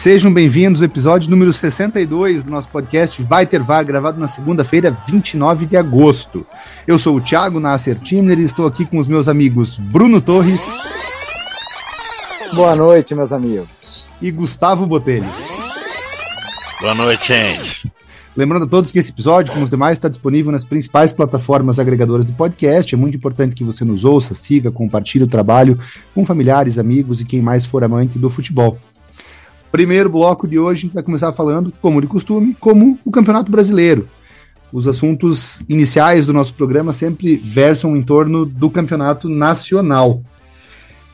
Sejam bem-vindos ao episódio número 62 do nosso podcast Vai Ter VAR, gravado na segunda-feira, 29 de agosto. Eu sou o Thiago Nasser Timner e estou aqui com os meus amigos Bruno Torres. Boa noite, meus amigos. E Gustavo Botelho. Boa noite, gente. Lembrando a todos que esse episódio, como os demais, está disponível nas principais plataformas agregadoras de podcast. É muito importante que você nos ouça, siga, compartilhe o trabalho com familiares, amigos e quem mais for amante do futebol. Primeiro bloco de hoje, vai começar falando, como de costume, como o Campeonato Brasileiro. Os assuntos iniciais do nosso programa sempre versam em torno do Campeonato Nacional.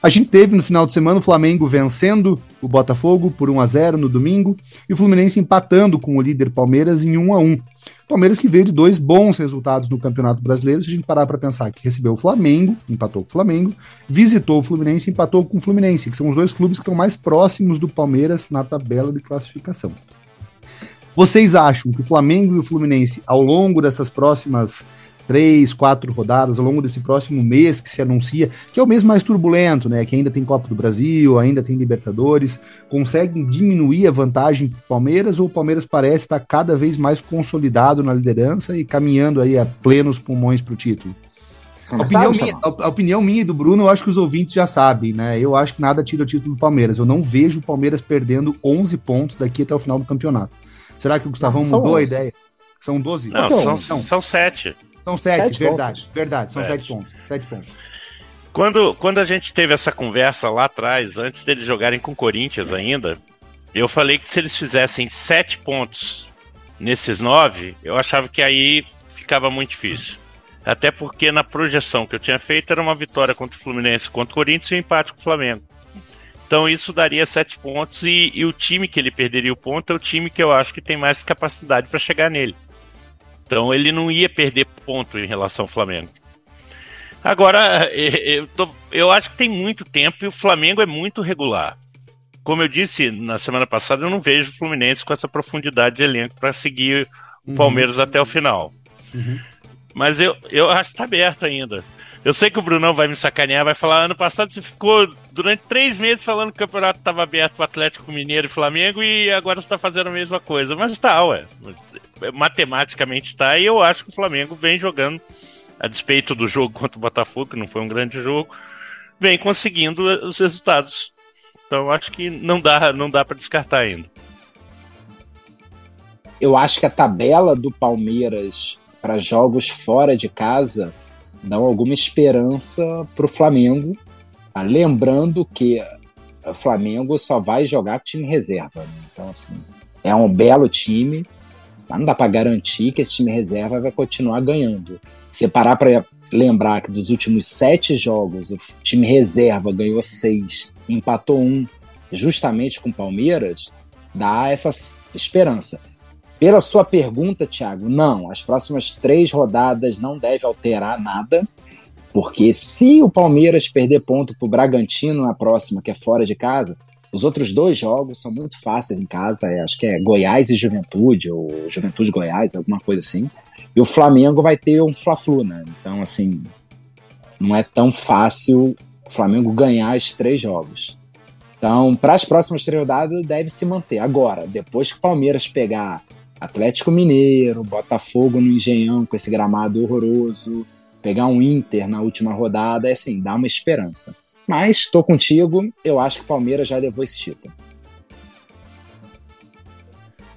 A gente teve no final de semana o Flamengo vencendo o Botafogo por 1 a 0 no domingo e o Fluminense empatando com o líder Palmeiras em 1 a 1. Palmeiras que veio de dois bons resultados no Campeonato Brasileiro, se a gente parar para pensar que recebeu o Flamengo, empatou com o Flamengo, visitou o Fluminense, empatou com o Fluminense, que são os dois clubes que estão mais próximos do Palmeiras na tabela de classificação. Vocês acham que o Flamengo e o Fluminense, ao longo dessas próximas três, quatro rodadas ao longo desse próximo mês que se anuncia, que é o mês mais turbulento, né? Que ainda tem Copa do Brasil, ainda tem Libertadores, conseguem diminuir a vantagem do Palmeiras ou o Palmeiras parece estar cada vez mais consolidado na liderança e caminhando aí a plenos pulmões para o título? A opinião, minha, a opinião, minha, e do Bruno, eu acho que os ouvintes já sabem, né? Eu acho que nada tira o título do Palmeiras. Eu não vejo o Palmeiras perdendo 11 pontos daqui até o final do campeonato. Será que o Gustavão não, mudou 11. a ideia? São 12? Não, não são, são, são 7. São sete, sete verdade, pontos. verdade, são sete. sete pontos. Sete pontos. Quando, quando a gente teve essa conversa lá atrás, antes deles jogarem com o Corinthians ainda, eu falei que se eles fizessem sete pontos nesses nove, eu achava que aí ficava muito difícil. Até porque na projeção que eu tinha feito era uma vitória contra o Fluminense, contra o Corinthians e um empate com o Flamengo. Então isso daria sete pontos e, e o time que ele perderia o ponto é o time que eu acho que tem mais capacidade para chegar nele. Então ele não ia perder ponto em relação ao Flamengo. Agora, eu, tô, eu acho que tem muito tempo e o Flamengo é muito regular. Como eu disse na semana passada, eu não vejo o Fluminense com essa profundidade de elenco para seguir o uhum. Palmeiras uhum. até o final. Uhum. Mas eu, eu acho que está aberto ainda. Eu sei que o Brunão vai me sacanear, vai falar: ano passado você ficou durante três meses falando que o campeonato estava aberto para Atlético Mineiro e Flamengo e agora você está fazendo a mesma coisa. Mas está, ué matematicamente está, e eu acho que o Flamengo vem jogando, a despeito do jogo contra o Botafogo, que não foi um grande jogo, vem conseguindo os resultados. Então acho que não dá, não dá para descartar ainda. Eu acho que a tabela do Palmeiras para jogos fora de casa dá alguma esperança para o Flamengo. Tá? Lembrando que o Flamengo só vai jogar com time reserva. Né? Então, assim, é um belo time mas não dá para garantir que esse time reserva vai continuar ganhando. Se parar para lembrar que dos últimos sete jogos o time reserva ganhou seis, empatou um, justamente com o Palmeiras, dá essa esperança. Pela sua pergunta, Thiago, não, as próximas três rodadas não deve alterar nada, porque se o Palmeiras perder ponto para o Bragantino na próxima, que é fora de casa, os outros dois jogos são muito fáceis em casa, é, acho que é Goiás e Juventude, ou Juventude Goiás, alguma coisa assim. E o Flamengo vai ter um Fla-Flu, né? Então, assim, não é tão fácil o Flamengo ganhar esses três jogos. Então, para as próximas três rodadas, deve se manter. Agora, depois que o Palmeiras pegar Atlético Mineiro, Botafogo no Engenhão, com esse gramado horroroso, pegar um Inter na última rodada, é assim, dá uma esperança. Mas estou contigo, eu acho que o Palmeiras já levou esse título.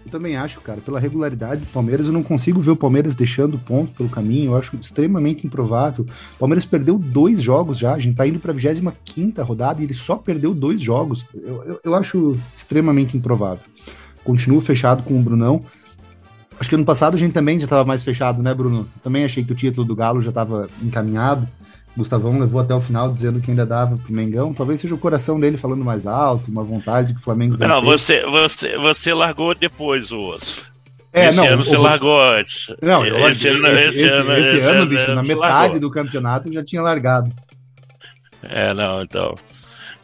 Eu também acho, cara, pela regularidade do Palmeiras, eu não consigo ver o Palmeiras deixando ponto pelo caminho, eu acho extremamente improvável. O Palmeiras perdeu dois jogos já, a gente tá indo pra 25 rodada e ele só perdeu dois jogos. Eu, eu, eu acho extremamente improvável. Continuo fechado com o Brunão. Acho que ano passado a gente também já estava mais fechado, né, Bruno? Também achei que o título do Galo já estava encaminhado Gustavão levou até o final dizendo que ainda dava pro Mengão. Talvez seja o coração dele falando mais alto, uma vontade que o Flamengo Não, você, você, você largou depois o osso. É, esse não, ano o- você largou antes. Não, eu esse, ano, esse, esse ano, esse esse ano, ano bicho, na metade largou. do campeonato eu já tinha largado. É, não, então.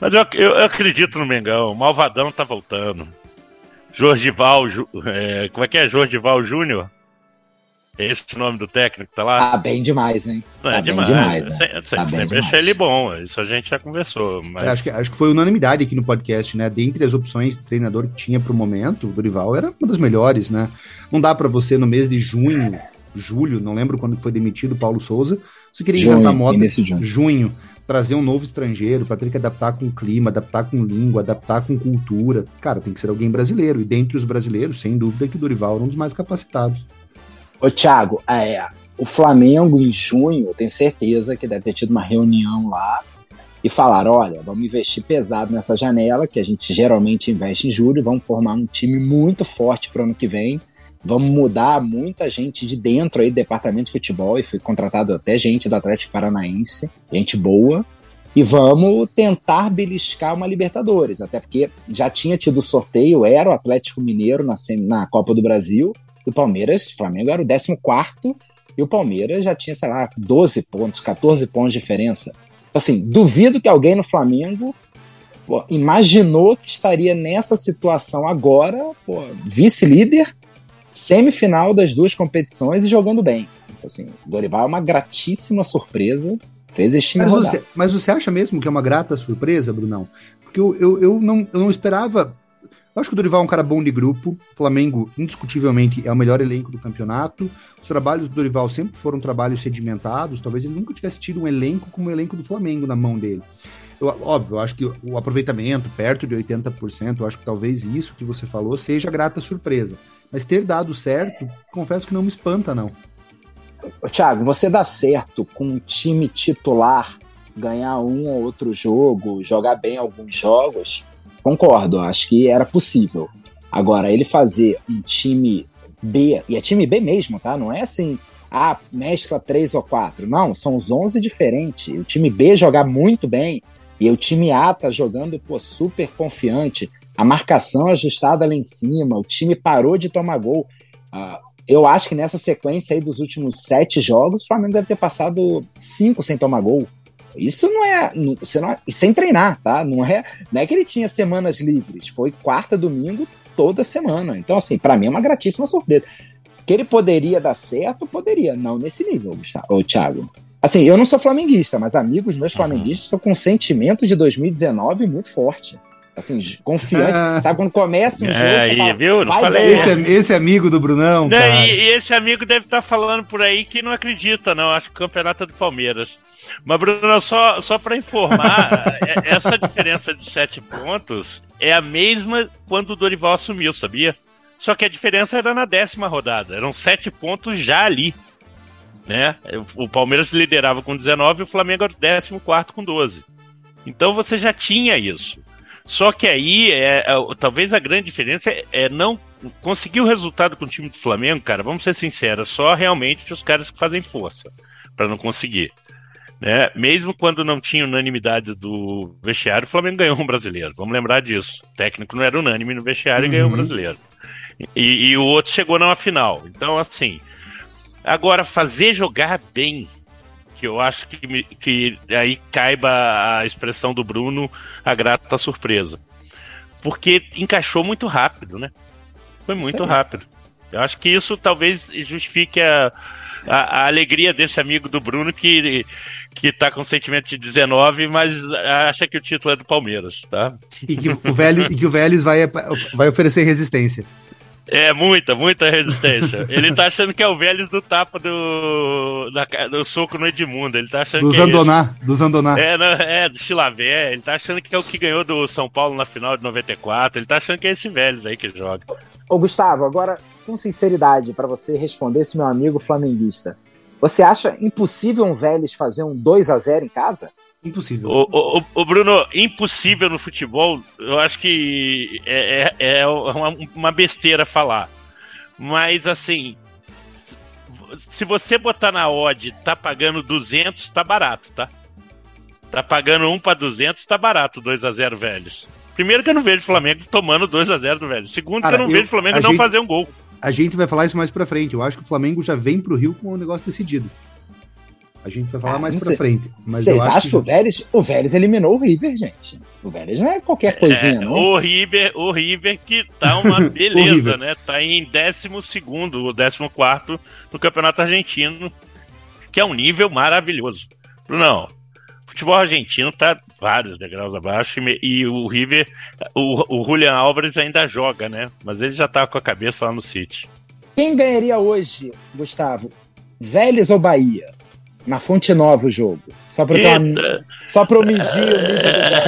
Mas eu, eu, eu acredito no Mengão. O Malvadão tá voltando. Jorgival, é, como é que é? Jorgival Júnior? É esse o nome do técnico que tá lá? Tá bem demais, hein? Não, tá é bem demais. demais, né? se- eu se- Tá bem sempre demais. achei ele bom. Isso a gente já conversou. Mas É, acho, que, acho que foi unanimidade aqui no podcast, né? Dentre as opções de treinador que tinha pro momento, o Dorival era uma das melhores, né? Não dá pra você no mês de junho, julho, não lembro quando foi demitido o Paulo Souza, você queria Junho, inventar moda junho. junho, trazer um novo estrangeiro para ter que adaptar com o clima, adaptar com língua, adaptar com cultura. Cara, tem que ser alguém brasileiro. E dentre os brasileiros, sem dúvida que o Dorival era um dos mais capacitados. Ô, Thiago, é, o Flamengo em junho, eu tenho certeza que deve ter tido uma reunião lá e falaram: olha, vamos investir pesado nessa janela, que a gente geralmente investe em julho, vamos formar um time muito forte para o ano que vem. Vamos mudar muita gente de dentro aí do departamento de futebol, e foi contratado até gente do Atlético Paranaense, gente boa. E vamos tentar beliscar uma Libertadores, até porque já tinha tido sorteio, era o Atlético Mineiro na, na Copa do Brasil, e o Palmeiras, o Flamengo era o 14 e o Palmeiras já tinha, sei lá, 12 pontos, 14 pontos de diferença. Assim, duvido que alguém no Flamengo pô, imaginou que estaria nessa situação agora, vice-líder, semifinal das duas competições e jogando bem. Então, assim, o Dorival é uma gratíssima surpresa, fez esse time Mas rodar. você, mas você acha mesmo que é uma grata surpresa, Brunão? Porque eu, eu, eu, não, eu não esperava. Eu acho que o Dorival é um cara bom de grupo. O Flamengo, indiscutivelmente, é o melhor elenco do campeonato. Os trabalhos do Dorival sempre foram trabalhos sedimentados. Talvez ele nunca tivesse tido um elenco como o elenco do Flamengo na mão dele. Eu, óbvio, eu acho que o aproveitamento, perto de 80%, eu acho que talvez isso que você falou seja grata surpresa. Mas ter dado certo, confesso que não me espanta, não. Thiago, você dá certo com um time titular ganhar um ou outro jogo, jogar bem alguns jogos? Concordo, acho que era possível. Agora, ele fazer um time B, e é time B mesmo, tá? Não é assim, ah, mescla três ou quatro. Não, são os 11 diferentes. O time B jogar muito bem e o time A tá jogando pô, super confiante. A marcação ajustada lá em cima, o time parou de tomar gol. Ah, eu acho que nessa sequência aí dos últimos sete jogos, o Flamengo deve ter passado cinco sem tomar gol. Isso não é. Você não é e sem treinar, tá? Não é, não é que ele tinha semanas livres. Foi quarta, domingo, toda semana. Então, assim, pra mim é uma gratíssima surpresa. Que ele poderia dar certo, poderia. Não nesse nível, Gustavo, Thiago. Assim, eu não sou flamenguista, mas amigos meus flamenguistas estão com um sentimento de 2019 muito forte. Assim, confiante. Ah. Sabe quando começa um É, jogo. você aí, fala, viu? Não falei. Esse, esse amigo do Brunão, cara. e, e esse amigo deve estar falando por aí que não acredita, não. Acho que o campeonato é do Palmeiras. Mas, Bruno, só, só para informar, é- essa diferença de sete pontos é a mesma quando o Dorival assumiu, sabia? Só que a diferença era na décima rodada. Eram sete pontos já ali. Né? O Palmeiras liderava com 19 e o Flamengo era o décimo quarto com 12. Então você já tinha isso. Só que aí, é, é, talvez a grande diferença é, é não conseguir o resultado com o time do Flamengo, cara. Vamos ser sinceros, só realmente os caras que fazem força para não conseguir. Né? Mesmo quando não tinha unanimidade do vestiário, o Flamengo ganhou um brasileiro. Vamos lembrar disso. O técnico não era unânime no vestiário e ganhou um Uhum. brasileiro. E, e o outro chegou numa final. Então, assim, agora fazer jogar bem, que eu acho que, me- que aí caiba a expressão do Bruno, a grata surpresa. Porque encaixou muito rápido, né? Foi muito Sim. rápido. Eu acho que isso talvez justifique a, a, a alegria desse amigo do Bruno que, que tá com sentimento de 19, mas acha que o título é do Palmeiras, tá? E que o Vélez, que o Vélez vai, vai oferecer resistência. É, muita, muita resistência. Ele tá achando que é o Vélez do tapa do, da, do soco no Edmundo. Ele tá achando Do que é esse. Zandoná, do Zandoná. É, não, é, do Chilavé. Ele tá achando que é o que ganhou do São Paulo na final de 94. Ele tá achando que é esse Vélez aí que joga. Ô, Gustavo, agora, com sinceridade, para você responder esse meu amigo flamenguista, você acha impossível um Vélez fazer um 2 a 0 em casa? Impossível. O, o, o- Bruno, impossível no futebol, eu acho que é, é, é uma, uma besteira falar. Mas, assim, se você botar na odd, tá pagando 200, tá barato, tá? Tá pagando 1 para 200, tá barato 2 a 0 velhos. Primeiro que eu não vejo o Flamengo tomando 2 a 0 do velho. Segundo Cara, que eu não eu, vejo o Flamengo não gente, fazer um gol. A gente vai falar isso mais pra frente. Eu acho que o Flamengo já vem pro Rio com o um negócio decidido. A gente vai falar ah, mais pra frente. Vocês acham que, que, o Vélez, o Vélez eliminou o River, gente? O Vélez não é qualquer coisinha, é, não. O River, o River que tá uma beleza, né? Tá em 12 ou 14 no Campeonato Argentino, que é um nível maravilhoso. Não, futebol argentino tá vários degraus abaixo e, e o River, o, o Julian Álvares ainda joga, né? Mas ele já tá com a cabeça lá no City. Quem ganharia hoje, Gustavo? Vélez ou Bahia? Na Fonte Nova o jogo. Só pra, uma... Só pra eu medir o nível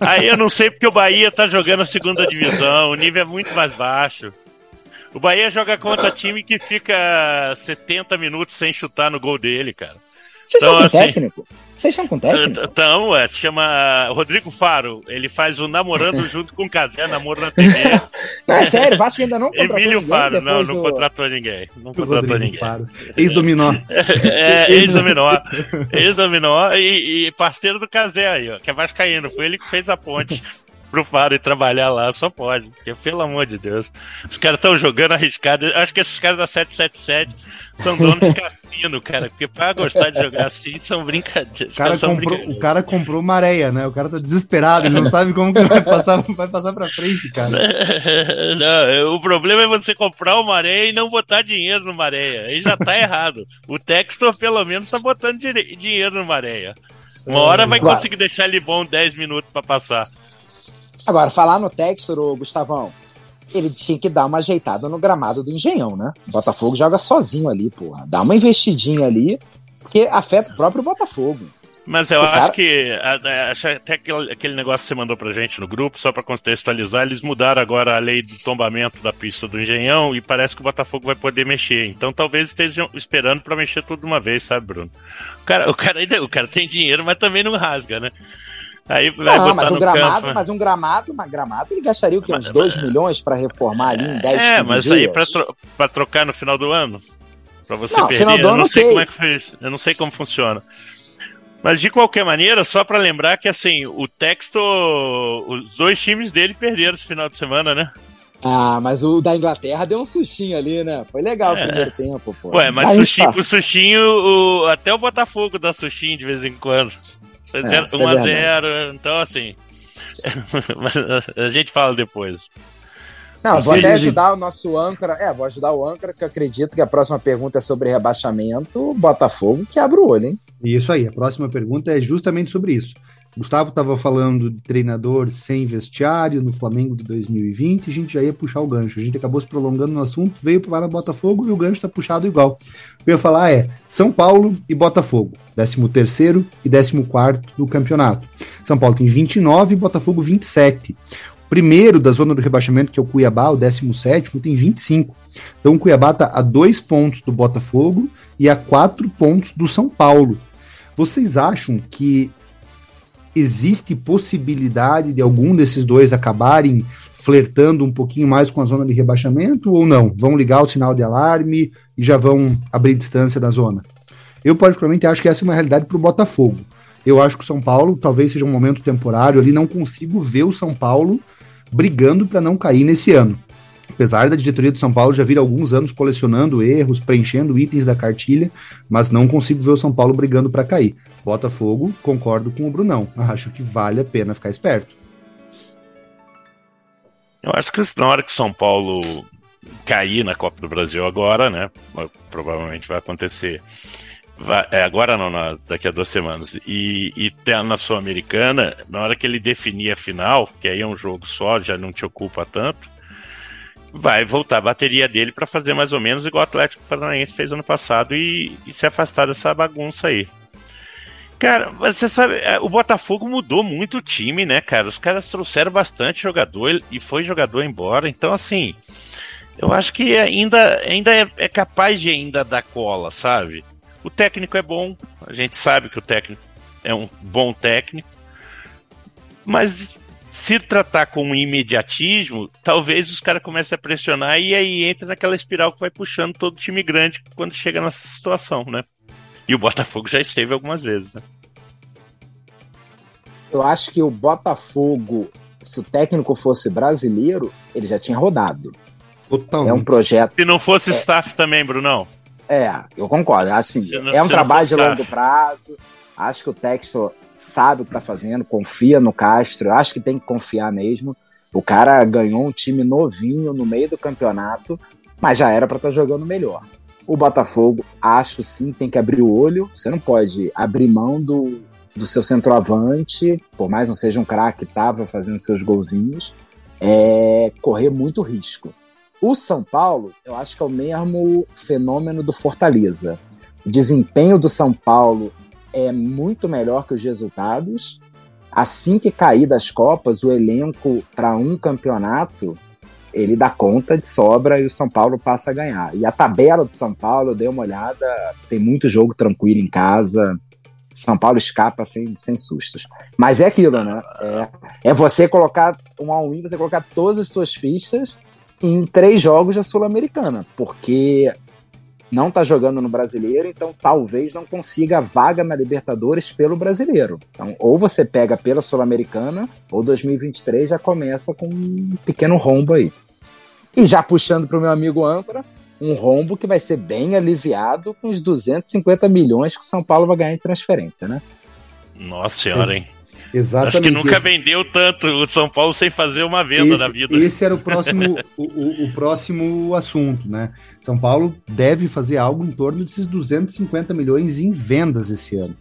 Aí eu não sei porque o Bahia tá jogando a segunda divisão, o nível é muito mais baixo. O Bahia joga contra time que fica 70 minutos sem chutar no gol dele, cara. Vocês então, estão com assim, técnico? Vocês estão com técnico? Então, é, se chama Rodrigo Faro. Ele faz o Namorando junto com o Casé, Namoro na TV. não, é sério, o Vasco ainda não contratou Emílio ninguém. Faro, não, não contratou ninguém. Não contratou ninguém. Ex-dominó. é, ex-dominó. Ex-dominó e, e, parceiro do Casé aí, ó, que é vascaíno. Foi ele que fez a ponte pro Faro e trabalhar lá, só pode. Porque, pelo amor de Deus. Os caras estão jogando arriscado. Acho que esses caras da 777 são donos de cassino, cara. Porque pra gostar de jogar assim, são brincadeiras. O cara, são comprou, o cara comprou uma areia, né? O cara tá desesperado, ele não sabe como que vai passar, vai passar pra frente, cara. Não, o problema é você comprar uma areia e não botar dinheiro numa areia. Aí já tá errado. O Textor, pelo menos, tá botando dinheiro numa areia. Uma hora vai conseguir deixar ele bom 10 minutos para passar. Agora, falar no Textor, Gustavão, ele tinha que dar uma ajeitada no gramado do Engenhão, né? O Botafogo joga sozinho ali, porra. Dá uma investidinha ali, porque afeta o próprio Botafogo. Mas eu o acho cara... que acho até aquele, aquele negócio que você mandou pra gente no grupo, só para contextualizar, eles mudaram agora a lei do tombamento da pista do Engenhão e parece que o Botafogo vai poder mexer. Então talvez estejam esperando para mexer tudo de uma vez, sabe, Bruno? O cara, o cara, o cara tem dinheiro, mas também não rasga, né? Aí vai não, mas um gramado, campo. mas um gramado, uma gramado, ele gastaria o quê? Uns 2 milhões para reformar ali em 10 É, mas dias? aí para tro trocar no final do ano? Para você não, perder, final do eu ano, não sei okay. como é que fez, eu não sei como funciona. Mas de qualquer maneira, só para lembrar que assim, o Texto, os dois times dele perderam esse final de semana, né? Ah, mas o da Inglaterra deu um sustinho ali, né? Foi legal é. o primeiro tempo, pô. Ué, mas sustinho, o sustinho, o, até o Botafogo dá sustinho de vez em quando. 1x0, é, então assim. a gente fala depois. Não, vou até ajudar o nosso âncora. É, vou ajudar o âncora, que eu acredito que a próxima pergunta é sobre rebaixamento. Botafogo que abre o olho, hein? Isso aí, a próxima pergunta é justamente sobre isso. Gustavo estava falando de treinador sem vestiário no Flamengo de 2020, a gente já ia puxar o gancho. A gente acabou se prolongando no assunto, veio para o Botafogo e o gancho está puxado igual. O que eu ia falar é São Paulo e Botafogo, 13 e 14 do campeonato. São Paulo tem 29 e Botafogo 27. O primeiro da zona do rebaixamento, que é o Cuiabá, o 17, tem 25. Então o Cuiabá está a dois pontos do Botafogo e a quatro pontos do São Paulo. Vocês acham que existe possibilidade de algum desses dois acabarem flertando um pouquinho mais com a zona de rebaixamento ou não? Vão ligar o sinal de alarme e já vão abrir distância da zona? Eu, particularmente, acho que essa é uma realidade para o Botafogo. Eu acho que o São Paulo talvez seja um momento temporário ali, não consigo ver o São Paulo brigando para não cair nesse ano. Apesar da diretoria do São Paulo já vir alguns anos colecionando erros, preenchendo itens da cartilha, mas não consigo ver o São Paulo brigando para cair. Botafogo, concordo com o Brunão. Acho que vale a pena ficar esperto. Eu acho que na hora que São Paulo cair na Copa do Brasil agora, né? Provavelmente vai acontecer. Vai, é, agora não, na, daqui a duas semanas. E, e na Sul-Americana, na hora que ele definir a final, que aí é um jogo só, já não te ocupa tanto, vai voltar a bateria dele para fazer mais ou menos igual o Atlético Paranaense fez ano passado e, e se afastar dessa bagunça aí. Cara, você sabe, é, o Botafogo mudou muito o time, né, cara? Os caras trouxeram bastante jogador e foi jogador embora. Então, assim, eu acho que ainda, ainda é, é capaz de ainda dar cola, sabe? O técnico é bom, a gente sabe que o técnico é um bom técnico, mas se tratar com imediatismo, talvez os caras comecem a pressionar e aí entra naquela espiral que vai puxando todo time grande quando chega nessa situação, né? E o Botafogo já esteve algumas vezes, né? Eu acho que o Botafogo, se o técnico fosse brasileiro, ele já tinha rodado. Totalmente. É um projeto. Se não fosse staff também, Brunão. É, eu concordo. Assim, Se não- é um trabalho de fosse longo staff. prazo. Acho que o Textor sabe o que tá fazendo, confia no Castro. Acho que tem que confiar mesmo. O cara ganhou um time novinho no meio do campeonato, mas já era para estar jogando melhor. O Botafogo, acho sim, tem que abrir o olho. Você não pode abrir mão do, do seu centroavante, por mais não seja um craque, tava fazendo seus golzinhos, é correr muito risco. O São Paulo, eu acho que é o mesmo fenômeno do Fortaleza. O desempenho do São Paulo é muito melhor que os resultados. Assim que cair das Copas, o elenco para um campeonato ele dá conta de sobra e o São Paulo passa a ganhar. E a tabela do São Paulo, eu dei uma olhada, tem muito jogo tranquilo em casa. São Paulo escapa sem, sem sustos. Mas é aquilo, né? É, é você colocar um all-in, você colocar todas as suas fichas em três jogos da Sul-Americana, porque não tá jogando no brasileiro, então talvez não consiga a vaga na Libertadores pelo brasileiro. Então, ou você pega pela Sul-Americana, ou 2023 já começa com um pequeno rombo aí. E já puxando para o meu amigo âncora, um rombo que vai ser bem aliviado com os 250 milhões que o São Paulo vai ganhar em transferência, né? Nossa senhora, hein? Exatamente. Acho que nunca esse, vendeu tanto o São Paulo sem fazer uma venda esse, na vida. Esse era o próximo, o, o, próximo assunto, né? São Paulo deve fazer algo em torno desses 250 milhões em vendas esse ano.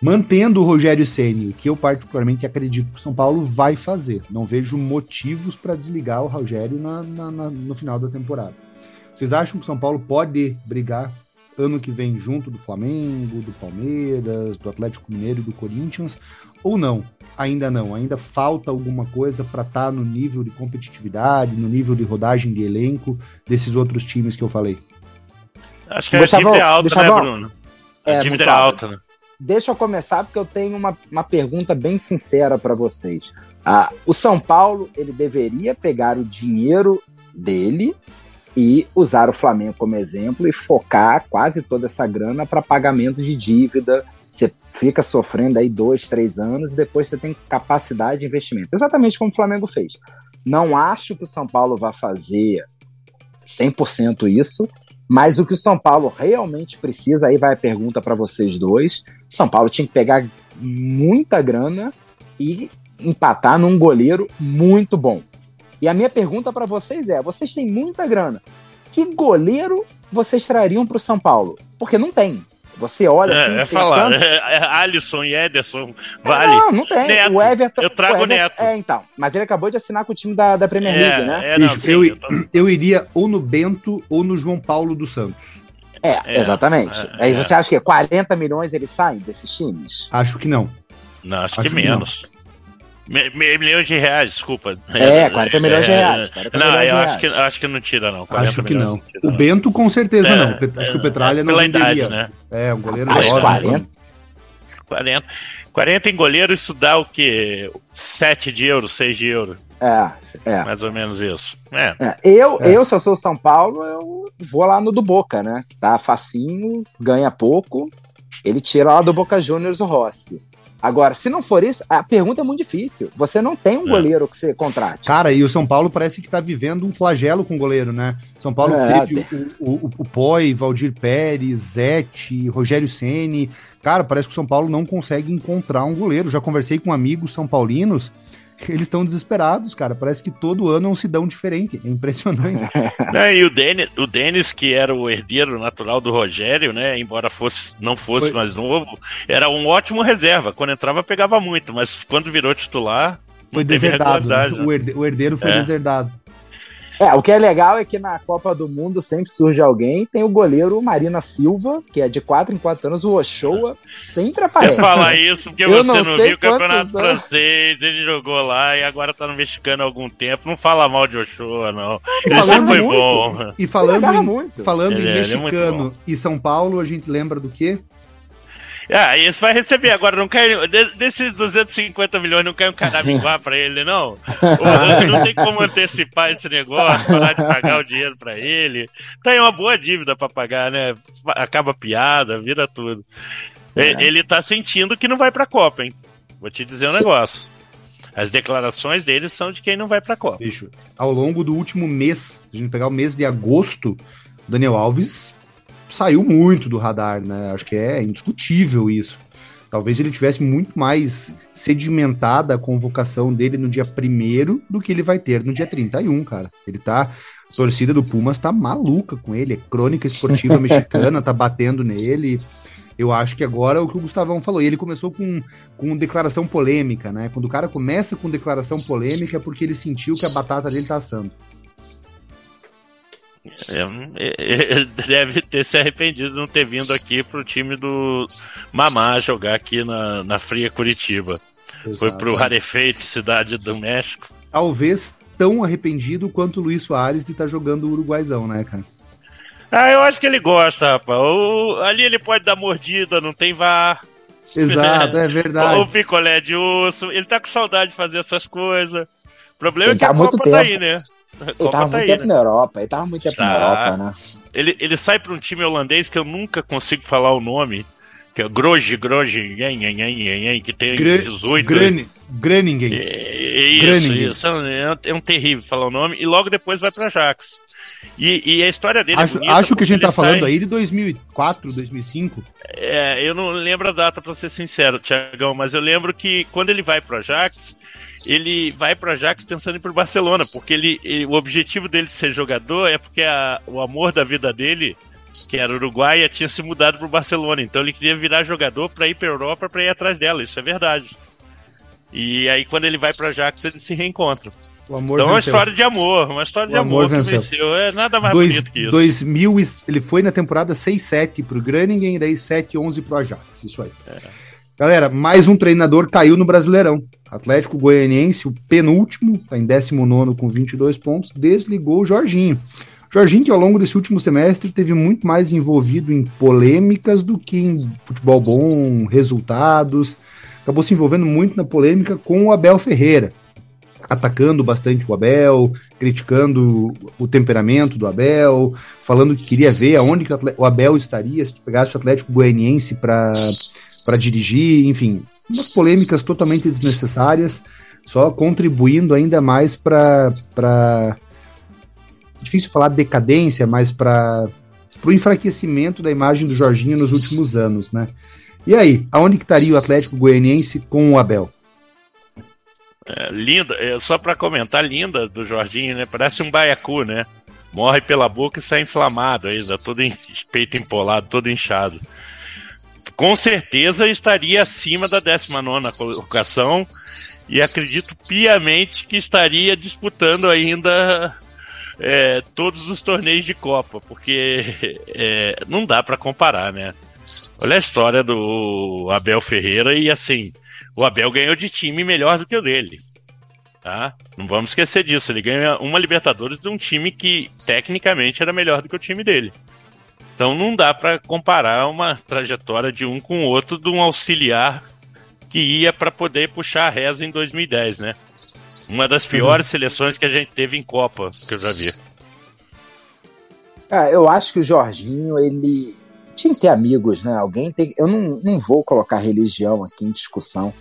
Mantendo o Rogério Ceni, que eu particularmente acredito que o São Paulo vai fazer. Não vejo motivos para desligar o Rogério na, na, na, no final da temporada. Vocês acham que o São Paulo pode brigar ano que vem junto do Flamengo, do Palmeiras, do Atlético Mineiro e do Corinthians? Ou não? Ainda não. Ainda falta alguma coisa para estar tá no nível de competitividade, no nível de rodagem de elenco desses outros times que eu falei. Acho que a dívida é alta, né, Gustavo, Bruno? A é, dívida é muito alta, né? Deixa eu começar porque eu tenho uma, uma pergunta bem sincera para vocês. Ah, o São Paulo ele deveria pegar o dinheiro dele e usar o Flamengo como exemplo e focar quase toda essa grana para pagamento de dívida. Você fica sofrendo aí dois, três anos e depois você tem capacidade de investimento. Exatamente como o Flamengo fez. Não acho que o São Paulo vá fazer 100% isso, mas o que o São Paulo realmente precisa, aí vai a pergunta para vocês dois. São Paulo tinha que pegar muita grana e empatar num goleiro muito bom. E a minha pergunta para vocês é: vocês têm muita grana. Que goleiro vocês trariam para o São Paulo? Porque não tem. Você olha assim. É, é falar, é, é Alisson e Ederson, vale. Não, não tem. Neto. O Everton. Eu trago o Everton, Neto. É, então. Mas ele acabou de assinar com o time da, da Premier É, League, né? é, não, Bicho, sim, eu, eu tô- eu iria ou no Bento ou no João Paulo dos Santos. É, É, exatamente. é, Aí é. você acha que 40 milhões eles saem desses times? Acho que não. Não, acho, Acho que que menos. Me- me- milhões de reais, desculpa. É, 40 milhões de reais, 40 não, milhões de eu reais. acho que, acho que não tira, não. 40 Acho que não. tira, O não. Bento com certeza É, não. Acho que o é, Petralha é não venderia. idade, né? É, um goleiro Mas jovem. 40? 40, 40 em goleiro, isso dá o quê? 7 de euro, 6 de euro. É, é. Mais ou menos isso. É. É, eu, É. eu, se eu sou São Paulo, eu vou lá no do Boca, né? Tá facinho, ganha pouco. Ele tira lá do Boca Juniors o Rossi. Agora, se não for isso, a pergunta é muito difícil. Você não tem um É. goleiro que você contrate. Cara, e o São Paulo parece que tá vivendo um flagelo com o goleiro, né? São Paulo É, teve o, o, o Poi, Valdir Pérez, Zete, Rogério Ceni. Cara, parece que o São Paulo não consegue encontrar um goleiro. Já conversei com amigos são paulinos, eles estão desesperados, cara. Parece que todo ano é um sidão diferente. É impressionante. Não, e o Denis, o Denis, que era o herdeiro natural do Rogério, né? Embora fosse, não fosse Foi. mais novo, era um ótimo reserva. Quando entrava, pegava muito, mas quando virou titular, Foi deserdado. né? O, herde- o herdeiro foi É. deserdado. É, o que é legal é que na Copa do Mundo sempre surge alguém. Tem o goleiro Marina Silva, que é de 4 em 4 anos. O Ochoa sempre Você aparece. falar isso porque Eu você não não, viu o campeonato francês, ele jogou lá e agora tá no mexicano há algum tempo. Não fala mal de Ochoa, não. Ele sempre foi muito. bom. E falando em, muito. falando Ele em é- é mexicano e São Paulo, a gente lembra do quê? Ah, esse vai receber agora, não cai. de- desses 250 milhões não cai um caraminguá pra ele, não? Ou não tem como antecipar esse negócio, parar de pagar o dinheiro pra ele. Tem uma boa dívida pra pagar, né? Acaba a piada, vira tudo. É. Ele tá sentindo que não vai pra Copa, hein? Vou te dizer um Sim. negócio. As declarações dele são de quem não vai pra Copa. Bicho, ao longo do último mês, a gente pegar o mês de agosto, Daniel Alves saiu muito do radar, né? Acho que é indiscutível isso. Talvez ele tivesse muito mais sedimentada a convocação dele no dia 1 do que ele vai ter no dia 31, cara. Ele tá. A torcida do Pumas tá maluca com ele. É crônica esportiva mexicana, tá batendo nele. Eu acho que agora é o que o Gustavão falou. E ele começou com, com declaração polêmica, né? Quando o cara começa com declaração polêmica é porque ele sentiu que a batata dele tá assando. É, ele deve ter se arrependido de não ter vindo aqui pro time do Mamá jogar aqui na, na fria Curitiba. Exato. Foi pro rarefeito Cidade do México. Talvez tão arrependido quanto o Luiz Soares de estar tá jogando o Uruguaizão, né, cara? Ah, eu acho que ele gosta, rapaz. O, ali ele pode dar mordida, não tem vá. Exato, é verdade. O picolé de urso. Ele tá com saudade de fazer essas coisas. O problema ele é que a Copa tempo. tá aí, né? Ele tava tá muito aí, tempo né? na Europa, ele tava muito tempo tá. na Europa, né? Ele, ele sai pra um time holandês que eu nunca consigo falar o nome, que é Groge, Groge, que tem Gr 18. Gran, Graningen. É, isso, isso. É, é um terrível falar o nome. E logo depois vai pra Ajax. E, e a história dele acho, é bonita, Acho que a gente tá falando sai... aí de 2004, 2005. É, eu não lembro a data, pra ser sincero, Tiagão, mas eu lembro que quando ele vai pro Ajax, ele vai para Ajax pensando em ir pro Barcelona, porque ele, ele, o objetivo dele de ser jogador é porque a, o amor da vida dele, que era uruguaia, tinha se mudado pro Barcelona. Então ele queria virar jogador para ir para Europa para ir atrás dela. Isso é verdade. E aí quando ele vai para Ajax eles se reencontram. então é uma história de amor, uma história o de amor, amor que venceu. venceu. É nada mais Dois, bonito que isso. 2000, ele foi na temporada 6-7 pro Groningen e daí 7-11 pro Ajax. Isso aí. É. Galera, mais um treinador caiu no Brasileirão. Atlético Goianiense, o penúltimo, está em 19 com 22 pontos, desligou o Jorginho. Jorginho, que ao longo desse último semestre teve muito mais envolvido em polêmicas do que em futebol bom, resultados. Acabou se envolvendo muito na polêmica com o Abel Ferreira, atacando bastante o Abel, criticando o temperamento do Abel, falando que queria ver aonde que o Abel estaria se pegasse o Atlético Goianiense para dirigir, enfim, umas polêmicas totalmente desnecessárias, só contribuindo ainda mais para difícil falar decadência, mas para o enfraquecimento da imagem do Jorginho nos últimos anos, né? E aí, aonde que estaria o Atlético Goianiense com o Abel? É, linda, é, só para comentar, linda do Jorginho, né? Parece um baiacu, né? Morre pela boca e sai inflamado ainda, todo em, peito empolado, todo inchado com certeza estaria acima da 19 colocação e acredito piamente que estaria disputando ainda é, todos os torneios de Copa, porque é, não dá para comparar, né? Olha a história do Abel Ferreira e assim, o Abel ganhou de time melhor do que o dele. Tá? Não vamos esquecer disso. Ele ganha uma Libertadores de um time que tecnicamente era melhor do que o time dele. Então não dá para comparar uma trajetória de um com o outro de um auxiliar que ia para poder puxar a reza em 2010, né? Uma das piores uhum. seleções que a gente teve em Copa, que eu já vi. Ah, eu acho que o Jorginho, ele tinha que ter amigos, né? Alguém tem. Eu não, não vou colocar religião aqui em discussão,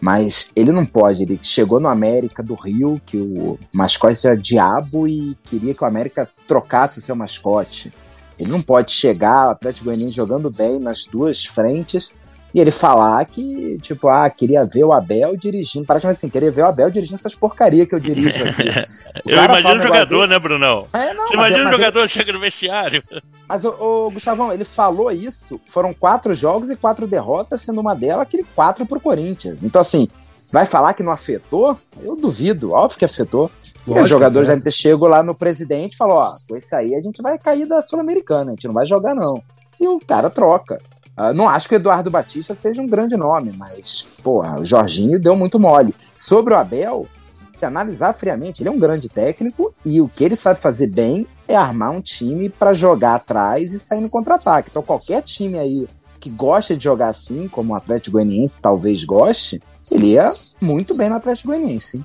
mas ele não pode. Ele chegou no América do Rio, que o mascote era diabo e queria que o América trocasse seu mascote. Ele não pode chegar, o Atlético Goianiense jogando bem nas duas frentes, e ele falar que, tipo, ah, queria ver o Abel dirigindo. Praticamente assim, queria ver o Abel dirigindo essas porcarias que eu dirijo aqui. eu imagino o jogador, né, Brunão? É, não, Você imagina o jogador ele... chega no vestiário. Mas, o, o, Gustavão, ele falou isso, foram quatro jogos e quatro derrotas, sendo uma delas aquele quatro pro Corinthians. Então, assim, vai falar que não afetou? Eu duvido, óbvio que afetou. Lógico, os jogadores é. devem ter chegado lá no presidente e falou, ó, com esse aí a gente vai cair da Sul-Americana, a gente não vai jogar não. E o cara troca. Uh, não acho que o Eduardo Batista seja um grande nome, mas, porra, o Jorginho deu muito mole. Sobre o Abel, se analisar friamente, ele é um grande técnico e o que ele sabe fazer bem é armar um time para jogar atrás e sair no contra-ataque. Então, qualquer time aí que gosta de jogar assim, como o Atlético Goianiense talvez goste, ele ia muito bem no Atlético Goianiense.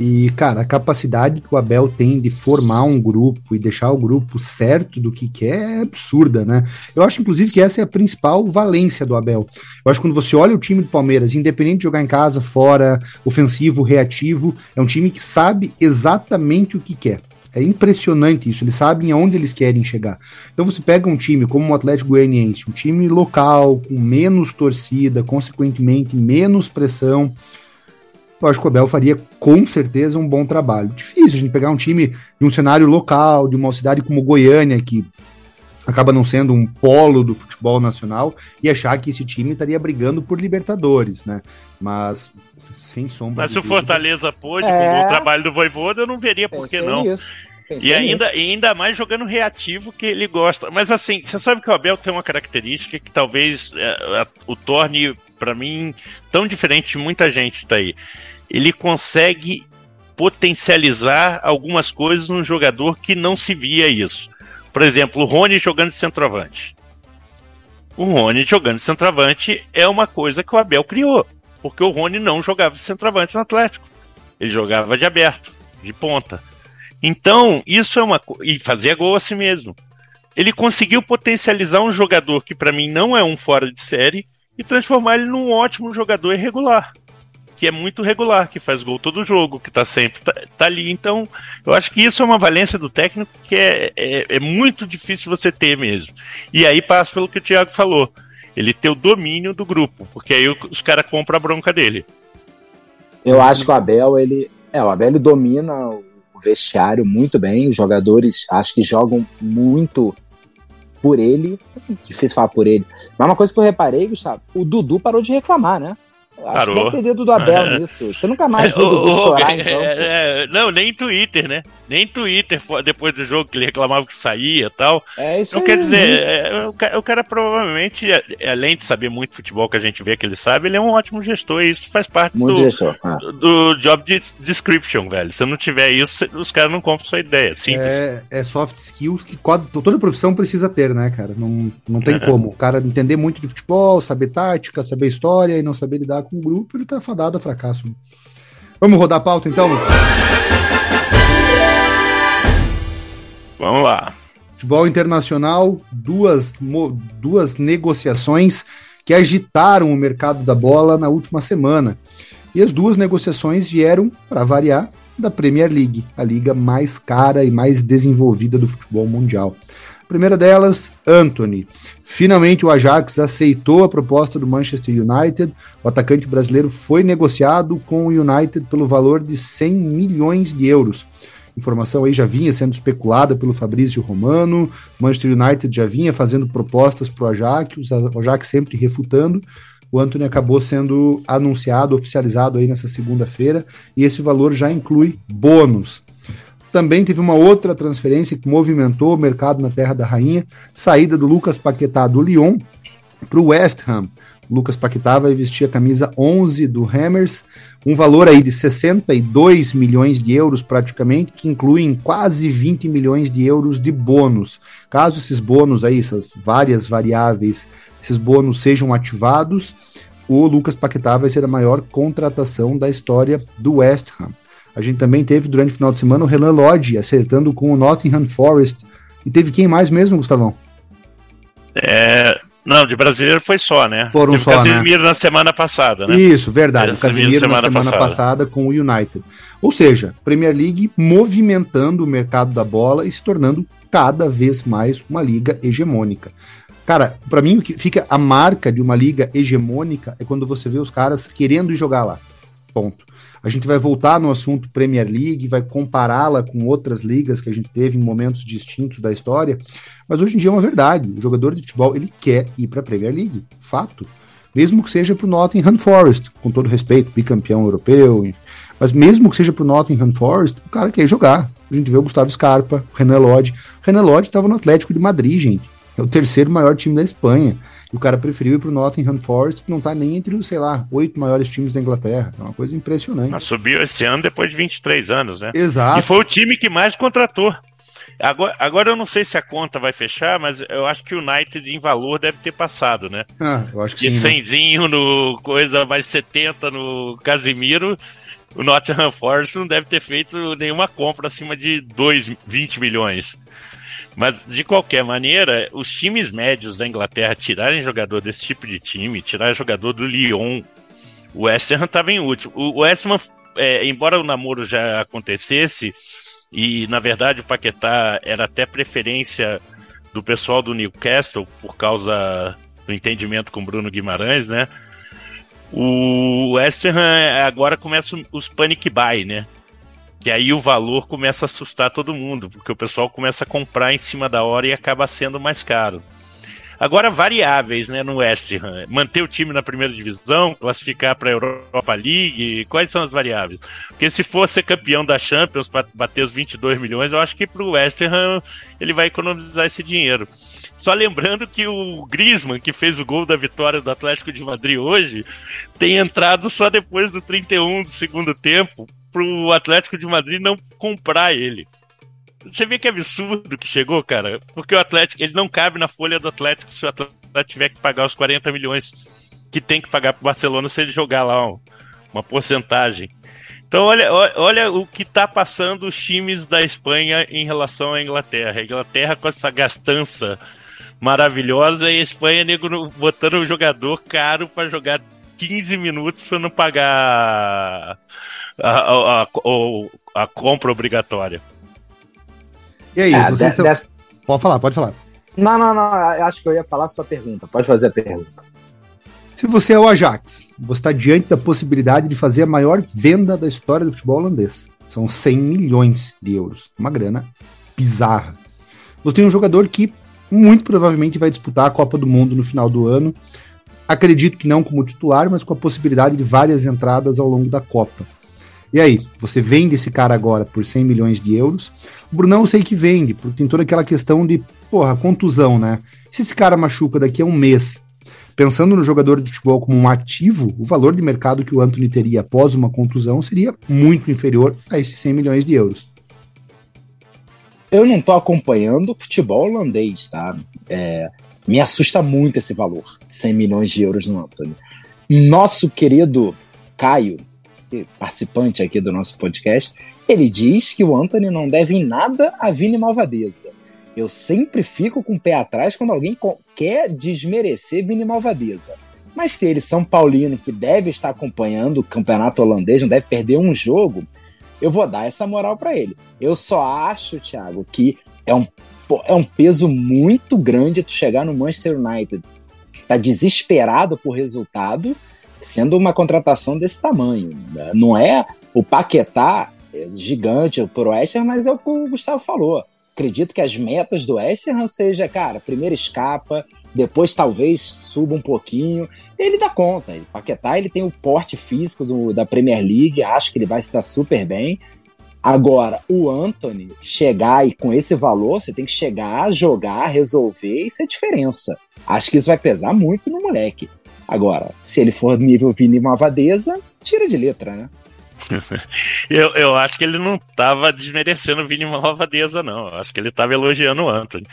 E, cara, a capacidade que o Abel tem de formar um grupo e deixar o grupo certo do que quer é absurda, né? Eu acho, inclusive, que essa é a principal valência do Abel. Eu acho que quando você olha o time do Palmeiras, independente de jogar em casa, fora, ofensivo, reativo, é um time que sabe exatamente o que quer. É impressionante isso, eles sabem aonde eles querem chegar. Então você pega um time como o Atlético Goianiense, um time local, com menos torcida, consequentemente menos pressão, eu acho que o Abel faria com certeza um bom trabalho. Difícil a gente pegar um time de um cenário local, de uma cidade como Goiânia, que acaba não sendo um polo do futebol nacional, e achar que esse time estaria brigando por Libertadores, né? Mas sem sombra. Mas se o Fortaleza pôde, é... com o trabalho do Voivoda, eu não veria por que não. E ainda, e ainda mais jogando reativo que ele gosta. Mas assim, você sabe que o Abel tem uma característica que talvez é, o torne, para mim, tão diferente de muita gente tá aí ele consegue potencializar algumas coisas num jogador que não se via isso. Por exemplo, o Rony jogando de centroavante. O Rony jogando de centroavante é uma coisa que o Abel criou, porque o Rony não jogava de centroavante no Atlético. Ele jogava de aberto, de ponta. Então, isso é uma e fazia gol assim mesmo. Ele conseguiu potencializar um jogador que para mim não é um fora de série e transformar ele num ótimo jogador irregular que é muito regular, que faz gol todo jogo, que tá sempre tá, tá ali. Então, eu acho que isso é uma valência do técnico que é, é, é muito difícil você ter mesmo. E aí passa pelo que o Thiago falou. Ele ter o domínio do grupo, porque aí os caras compram a bronca dele. Eu acho que o Abel, ele. É, o Abel ele domina o vestiário muito bem. Os jogadores acho que jogam muito por ele. Difícil falar por ele. Mas uma coisa que eu reparei, Gustavo, o Dudu parou de reclamar, né? Acho que deve ter dedo do Abel nisso. Você nunca mais viu o Dudu chorar, então. É, é, não, nem em Twitter, né? Nem em Twitter, depois do jogo que ele reclamava que saía e tal. É isso Não aí, quer dizer, é, o, cara, o, cara, provavelmente, além de saber muito futebol que a gente vê que ele sabe, ele é um ótimo gestor e isso faz parte muito do, gestor, ah. do job description, velho. Se não tiver isso, os caras não compram sua ideia. Simples. É, é soft skills que toda profissão precisa ter, né, cara? Não, não tem como. O cara entender muito de futebol, saber tática, saber história e não saber lidar com o grupo, ele tá fadado a fracasso. Vamos rodar a pauta então? Vamos lá. Futebol internacional, duas, duas negociações que agitaram o mercado da bola na última semana. E as duas negociações vieram, para variar, da Premier League, a liga mais cara e mais desenvolvida do futebol mundial. A primeira delas, Anthony. Finalmente o Ajax aceitou a proposta do Manchester United. O atacante brasileiro foi negociado com o United pelo valor de 100 milhões de euros informação aí já vinha sendo especulada pelo Fabrício Romano, Manchester United já vinha fazendo propostas para o Ajax, o Ajax sempre refutando. O Anthony acabou sendo anunciado, oficializado aí nessa segunda-feira, e esse valor já inclui bônus. Também teve uma outra transferência que movimentou o mercado na Terra da Rainha, saída do Lucas Paquetá do Lyon para o West Ham. Lucas Paquetá vai vestir a camisa 11 do Hammers, um valor aí de 62 milhões de euros praticamente, que incluem quase 20 milhões de euros de bônus. Caso esses bônus aí, essas várias variáveis, esses bônus sejam ativados, o Lucas Paquetá vai ser a maior contratação da história do West Ham. A gente também teve durante o final de semana o Renan Lodge acertando com o Nottingham Forest. E teve quem mais mesmo, Gustavão? É, não, de brasileiro foi só, né? Foram Teve só, Casimiro né? na semana passada, né? Isso, verdade. O Casimiro, Casimiro semana na semana passada. passada com o United. Ou seja, Premier League movimentando o mercado da bola e se tornando cada vez mais uma liga hegemônica. Cara, para mim o que fica a marca de uma liga hegemônica é quando você vê os caras querendo jogar lá. Ponto. A gente vai voltar no assunto Premier League, vai compará-la com outras ligas que a gente teve em momentos distintos da história, mas hoje em dia é uma verdade. O jogador de futebol ele quer ir para a Premier League, fato. Mesmo que seja para o Nottingham Forest, com todo respeito, bicampeão europeu, mas mesmo que seja para o Nottingham Forest, o cara quer jogar. A gente vê o Gustavo Scarpa, o Renan Lodge. O Renan Lodge estava no Atlético de Madrid, gente. É o terceiro maior time da Espanha. E o cara preferiu ir pro Nottingham Forest, que não tá nem entre os, sei lá, oito maiores times da Inglaterra. É uma coisa impressionante. Mas subiu esse ano depois de 23 anos, né? Exato. E foi o time que mais contratou. Agora, agora eu não sei se a conta vai fechar, mas eu acho que o United em valor deve ter passado, né? Ah, eu acho que de sim. De 100 né? no coisa mais 70 no Casimiro o Nottingham Forest não deve ter feito nenhuma compra acima de 2, 20 milhões. Mas, de qualquer maneira, os times médios da Inglaterra tirarem jogador desse tipo de time, tirar jogador do Lyon, o West Ham estava em último. O West Ham, é, embora o namoro já acontecesse, e na verdade o Paquetá era até preferência do pessoal do Newcastle por causa do entendimento com Bruno Guimarães, né? O West Ham é, agora começa os panic buy, né? Que aí o valor começa a assustar todo mundo, porque o pessoal começa a comprar em cima da hora e acaba sendo mais caro. Agora, variáveis né, no West Ham. Manter o time na primeira divisão, classificar para a Europa League, quais são as variáveis? Porque se for ser campeão da Champions para bater os 22 milhões, eu acho que para o West Ham ele vai economizar esse dinheiro. Só lembrando que o Griezmann, que fez o gol da vitória do Atlético de Madrid hoje, tem entrado só depois do 31 do segundo tempo para o Atlético de Madrid não comprar ele. Você vê que absurdo que chegou, cara? Porque o Atlético, ele não cabe na folha do Atlético se o Atlético tiver que pagar os 40 milhões que tem que pagar pro Barcelona se ele jogar lá ó, uma porcentagem. Então, olha, olha o que está passando os times da Espanha em relação à Inglaterra. A Inglaterra com essa gastança maravilhosa e a Espanha nego, botando um jogador caro para jogar 15 minutos para não pagar a, a, a, a compra obrigatória. E aí, é, de, dessa... Pode falar, pode falar. Não, não, não. Acho que eu ia falar a sua pergunta. Pode fazer a pergunta. Se você é o Ajax, você está diante da possibilidade de fazer a maior venda da história do futebol holandês. São 100 milhões de euros. Uma grana bizarra. Você tem um jogador que muito provavelmente vai disputar a Copa do Mundo no final do ano. Acredito que não como titular, mas com a possibilidade de várias entradas ao longo da Copa. E aí, você vende esse cara agora por 100 milhões de euros. O Brunão eu sei que vende, porque tem toda aquela questão de, porra, contusão, né? Se esse cara machuca daqui a um mês, pensando no jogador de futebol como um ativo, o valor de mercado que o Anthony teria após uma contusão seria muito inferior a esses 100 milhões de euros. Eu não tô acompanhando futebol holandês, tá? É, me assusta muito esse valor, 100 milhões de euros no Anthony. Nosso querido Caio, participante aqui do nosso podcast, ele diz que o Anthony não deve em nada a Vini Malvadeza. Eu sempre fico com o pé atrás quando alguém quer desmerecer Vini Malvadeza. Mas se ele, São Paulino, que deve estar acompanhando o campeonato holandês, não deve perder um jogo, eu vou dar essa moral para ele. Eu só acho, Thiago, que é um, é um peso muito grande tu chegar no Manchester United, tá desesperado por resultado, sendo uma contratação desse tamanho. Né? Não é o Paquetá é gigante pro West Ham, mas é o que o Gustavo falou. Acredito que as metas do West Ham seja, cara, primeiro escapa, depois talvez suba um pouquinho. Ele dá conta. O Paquetá ele tem o porte físico do, da Premier League, acho que ele vai estar super bem. Agora, o Anthony chegar e com esse valor, você tem que chegar, jogar, resolver, isso é diferença. Acho que isso vai pesar muito no moleque. Agora, se ele for nível Vini Mavadeza, tira de letra, né? eu, eu acho que ele não estava desmerecendo o Vini Malvadeza, não. Eu acho que ele estava elogiando o Anthony.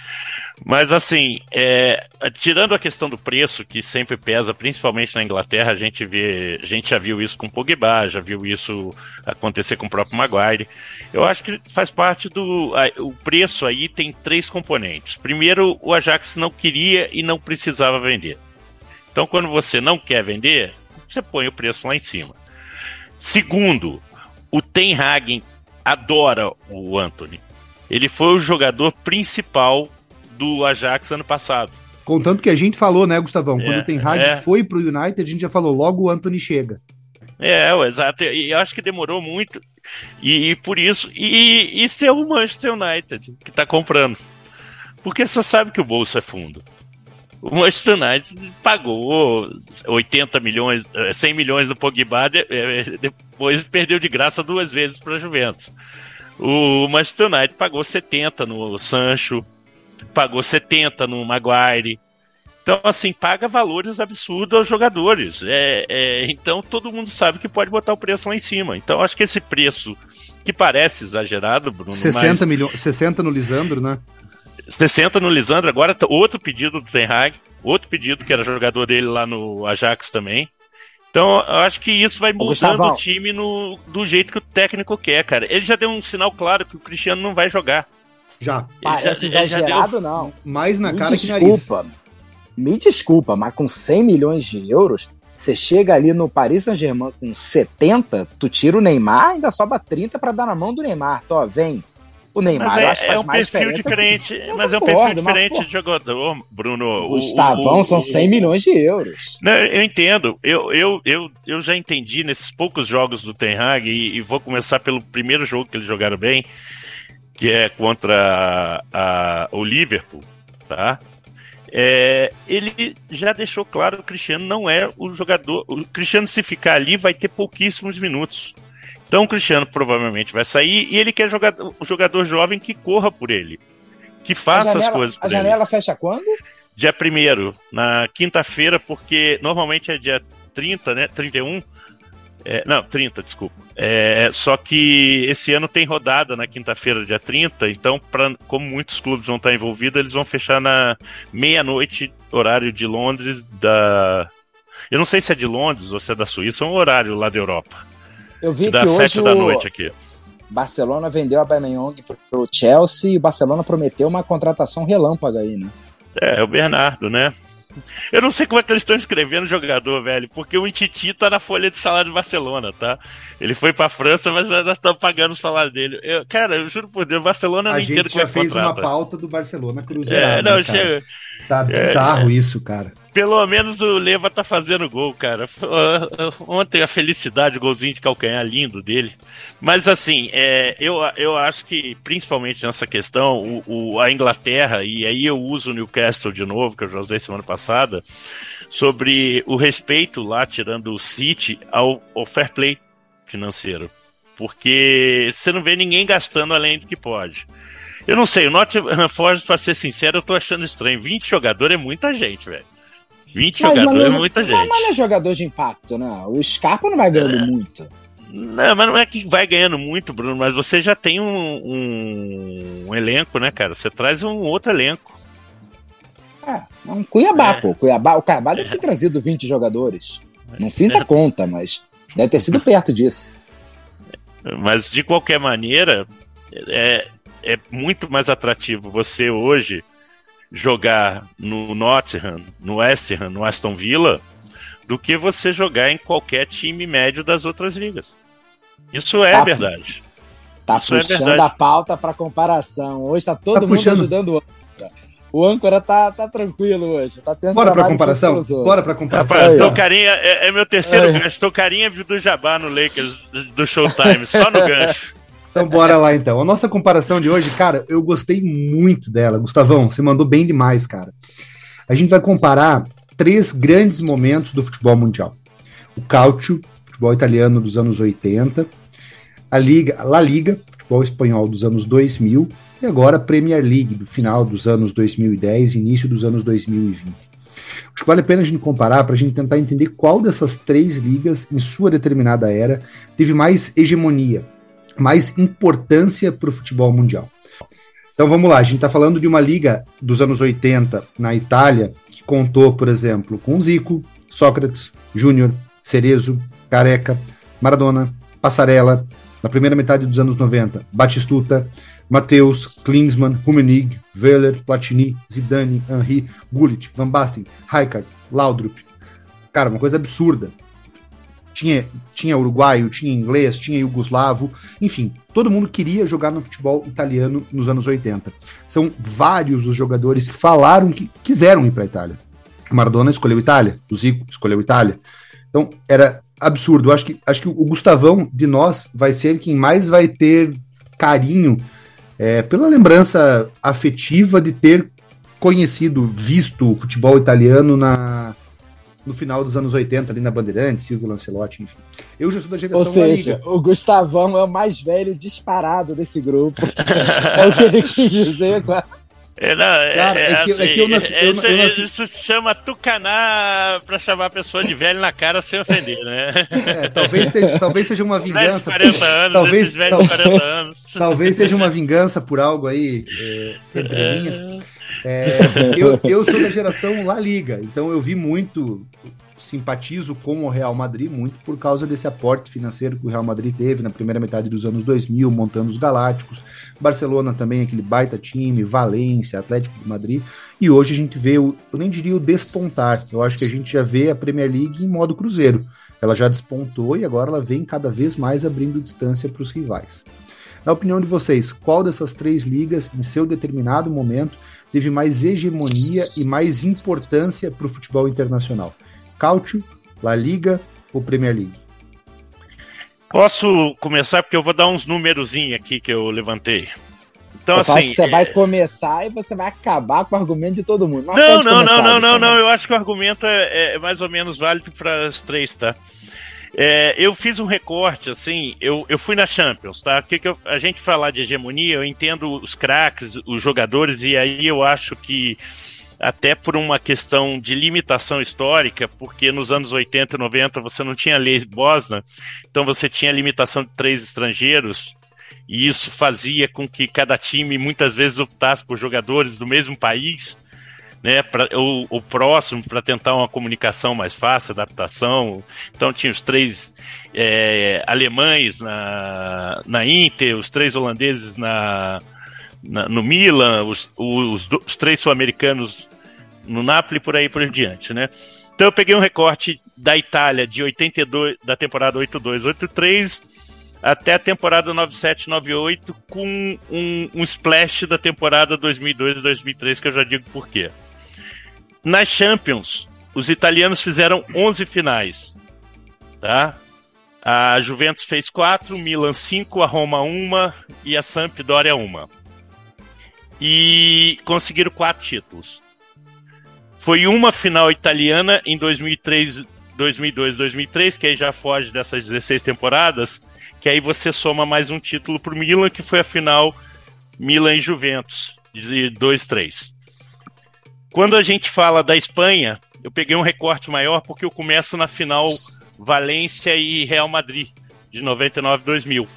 Mas assim, é, tirando a questão do preço, que sempre pesa, principalmente na Inglaterra, a gente vê, a gente já viu isso com o Pogba, já viu isso acontecer com o próprio Maguire. Eu acho que faz parte do. A, o preço aí tem três componentes. Primeiro, o Ajax não queria e não precisava vender. Então, quando você não quer vender, você põe o preço lá em cima. Segundo, o Ten Hag adora o Anthony. Ele foi o jogador principal do Ajax ano passado. Contanto que a gente falou, né, Gustavão? Quando é, o Ten Hag é. foi pro United, a gente já falou, logo o Anthony chega. É, exato. E eu acho que demorou muito. E, e por isso. E, e ser o Manchester United que tá comprando. Porque você sabe que o bolso é fundo. O Manchester United pagou 80 milhões, 100 eh, milhões no Pogba, eh, depois perdeu de graça duas vezes para a Juventus. O Manchester United pagou 70 no Sancho, pagou 70 no Maguire. Então, assim, paga valores absurdos aos jogadores. É, é, então, todo mundo sabe que pode botar o preço lá em cima. Então, acho que esse preço, que parece exagerado, Bruno. 60, mas... milhões, 60 no Lisandro, né? 60 no Lisandro, agora tá outro pedido do Ten Hag, outro pedido que era jogador dele lá no Ajax também. Então, eu acho que isso vai mudando o time no, do jeito que o técnico quer, cara. Ele já deu um sinal claro que o Cristiano não vai jogar. Já. Ele já- Parece ele já exagerado, não. Mais na me cara que nariz. desculpa. Me desculpa, mas com 100 milhões de euros, você chega ali no Paris Saint-Germain com 70, tu tira o Neymar, ainda sobra 30 pra dar na mão do Neymar. Tó, vem. O Neymar, Mas eu é, acho que é faz um mais perfil diferente. Eu Mas é um perfil diferente de jogador, Bruno. O- Gustavão são o- 100 milhões de euros. Não, eu entendo. Eu, eu, eu, eu já entendi nesses poucos jogos do Ten Hag e, e vou começar pelo primeiro jogo que eles jogaram bem, que é contra a- o Liverpool, tá? É, ele já deixou claro que o Cristiano não é o jogador. O Cristiano, se ficar ali, vai ter pouquíssimos minutos. Então o Cristiano provavelmente vai sair e ele quer jogar o jogador jovem que corra por ele. Que A faça as janela- coisas por A ele janela fecha quando? dia 1 na quinta-feira, porque normalmente é dia 30, né? 31. É, não, 30, desculpa. É, só que esse ano tem rodada na quinta-feira, dia 30, então, pra, como muitos clubes vão estar envolvidos, eles vão fechar na meia-noite, horário de Londres, da. Eu não sei se é de Londres ou se é da Suíça, é um horário lá da Europa. Eu vi Que que, dá 7 da o noite aqui. Barcelona vendeu a Aubameyang pro Chelsea e o Barcelona prometeu uma contratação relâmpaga aí, né? É, é o Bernardo, né? Eu não sei como é que eles estão escrevendo o jogador, velho, porque o Intiti tá na folha de salário do Barcelona, tá? Ele foi pra França, mas ainda estão pagando o salário dele. Eu- cara, eu juro por Deus, o Barcelona A não entendo gente que é já fez uma contrata. pauta do Barcelona Cruzeiro. É, não, né, cara? chega. Tá bizarro isso, cara. Pelo menos o Leva tá fazendo gol, cara. Ontem a felicidade, o golzinho de calcanhar lindo dele. Mas assim, é, eu, eu acho que, principalmente nessa questão, o, o- a Inglaterra, e aí eu uso o Newcastle de novo, que eu já usei semana passada, sobre o respeito lá, tirando o City, ao, ao fair play financeiro. Porque você não vê ninguém gastando além do que pode. Eu não sei, o Nottingham Forest, pra ser sincero, eu tô achando estranho. 20 jogadores é muita gente, velho. 20 Mas, jogadores mas, é muita mas, gente. mas não é jogador de impacto, né? O Scarpa não vai ganhando muito. Não, mas não é que vai ganhando muito, Bruno, mas você já tem um, um- um elenco, né, cara? Você traz um outro elenco. É, um Cuiabá, É. pô. Cuiabá, o Cuiabá deve ter trazido 20 jogadores. Não fiz a conta, mas deve ter sido perto disso. Mas de qualquer maneira, é, é muito mais atrativo você hoje jogar no Nottingham, no West Ham, no Aston Villa, do que você jogar em qualquer time médio das outras ligas. Isso é Tá. verdade. Tá Isso é puxando verdade. a pauta pra comparação. Hoje tá todo Tá mundo puxando. ajudando o âncora. O âncora tá, tá tranquilo hoje. Tá tendo Bora pra trabalho comparação? Bora pra comparação. Rapaz, Aí, ó. Tocarinha é, é meu terceiro Aí. gancho. Tocarinha do Jabá no Lakers do Showtime, só no gancho. Então bora lá então. A nossa comparação de hoje, cara, eu gostei muito dela. Gustavão, você mandou bem demais, cara. A gente vai comparar três grandes momentos do futebol mundial. O Calcio, futebol italiano dos anos 80, a Liga, a La Liga, futebol espanhol dos anos 2000 e agora a Premier League do final dos anos 2010 e início dos anos 2020. Acho que vale a pena a gente comparar para a gente tentar entender qual dessas três ligas, em sua determinada era, teve mais hegemonia, mais importância para o futebol mundial. Então vamos lá, a gente está falando de uma liga dos anos 80 na Itália, que contou, por exemplo, com Zico, Sócrates, Júnior, Cerezo, Careca, Maradona, Passarella, na primeira metade dos anos 90, Batistuta, Mateus, Klinsmann, Rummenigge, Wöhler, Platini, Zidane, Henry, Gullit, Van Basten, Rijkaard, Laudrup. Cara, uma coisa absurda. Tinha, tinha uruguaio, tinha inglês, tinha iugoslavo, enfim, todo mundo queria jogar no futebol italiano nos anos 80. São vários os jogadores que falaram que quiseram ir para a Itália. Maradona escolheu Itália, o Zico escolheu Itália. Então era absurdo. Acho que, acho que o Gustavão de nós vai ser quem mais vai ter carinho é, pela lembrança afetiva de ter conhecido, visto o futebol italiano na, no final dos anos 80, ali na Bandeirantes, Silvio Lancelotti, enfim. Eu já sou da geração Ou seja, o Gustavão é o mais velho disparado desse grupo. é o que ele quis dizer. com a- É, não, é, Cara, é é que- é assim, que eu nasci- eu- isso, eu nasci- isso se chama tucanar pra chamar a pessoa de velho na cara sem ofender, né? É, talvez, seja, talvez seja uma Velho de vingança. 40 anos, Talvez- esses velhos de 40 anos. Talvez seja uma vingança por algo aí é, entre linhas. É, eu, eu sou da geração La Liga, então eu vi muito simpatizo com o Real Madrid muito por causa desse aporte financeiro que o Real Madrid teve na primeira metade dos anos 2000, montando os Galácticos. Barcelona também, aquele baita time, Valência, Atlético de Madrid. E hoje a gente vê, o, eu nem diria o despontar, eu acho que a gente já vê a Premier League em modo cruzeiro. Ela já despontou e agora ela vem cada vez mais abrindo distância para os rivais. Na opinião de vocês, qual dessas três ligas, em seu determinado momento, teve mais hegemonia e mais importância para o futebol internacional? Cautio, La Liga ou Premier League? Posso começar porque eu vou dar uns númerozinhos aqui que eu levantei. Então, eu assim, acho que você é... vai começar e você vai acabar com o argumento de todo mundo. Não, não, não, não, não, não, não, Eu acho que o argumento é, é mais ou menos válido para as três, tá? É, eu fiz um recorte, assim, eu, eu fui na Champions, tá? Que, que eu, a gente falar de hegemonia, eu entendo os craques, os jogadores, e aí eu acho que até por uma questão de limitação histórica, porque nos anos 80 e 90 você não tinha lei Bosna, então você tinha limitação de três estrangeiros, e isso fazia com que cada time muitas vezes optasse por jogadores do mesmo país, né, pra, ou, ou próximo, para tentar uma comunicação mais fácil, adaptação. Então tinha os três é, alemães na, na Inter, os três holandeses na, na, no Milan, os, os, os três sul-americanos no Napoli por aí por diante, né? Então eu peguei um recorte da Itália de 82, da temporada 82-83 até a temporada 97-98 com um, um splash da temporada 2002-2003 que eu já digo por quê. Nas Champions, os italianos fizeram 11 finais, tá? A Juventus fez 4, Milan 5, a Roma 1 e a Sampdoria 1 e conseguiram quatro títulos. Foi uma final italiana em 2003, 2002, 2003, que aí já foge dessas 16 temporadas, que aí você soma mais um título para o Milan, que foi a final Milan e Juventus, de 2-3. Quando a gente fala da Espanha, eu peguei um recorte maior porque eu começo na final Valência e Real Madrid, de 99-2000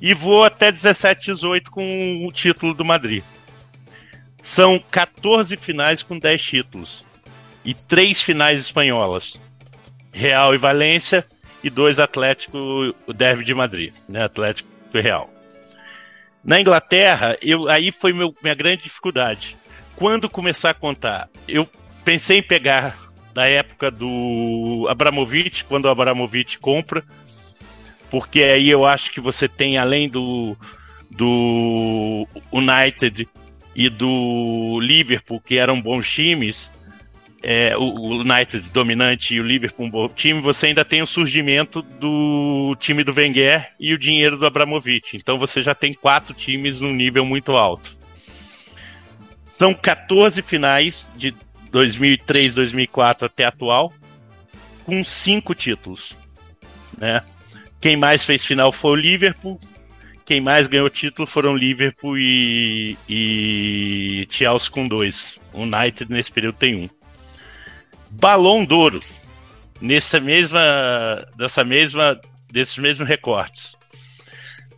e vou até 17-18 com o título do Madrid. São 14 finais com 10 títulos e 3 finais espanholas. Real e Valência e dois Atlético, o Derby de Madrid, né? Atlético e Real. Na Inglaterra, eu, aí foi meu, minha grande dificuldade. Quando começar a contar, eu pensei em pegar da época do Abramovich, quando o Abramovich compra, porque aí eu acho que você tem, além do, do United e do Liverpool, que eram bons times, é, o United dominante e o Liverpool um bom time, você ainda tem o surgimento do time do Wenger e o dinheiro do Abramovich. Então você já tem quatro times num nível muito alto. São 14 finais de 2003, 2004 até atual, com cinco títulos, né? Quem mais fez final foi o Liverpool. Quem mais ganhou título foram Liverpool e, e Chelsea com dois. O United nesse período tem um. Balão d'Ouro. Nessa mesma, dessa mesma, desses mesmos recortes.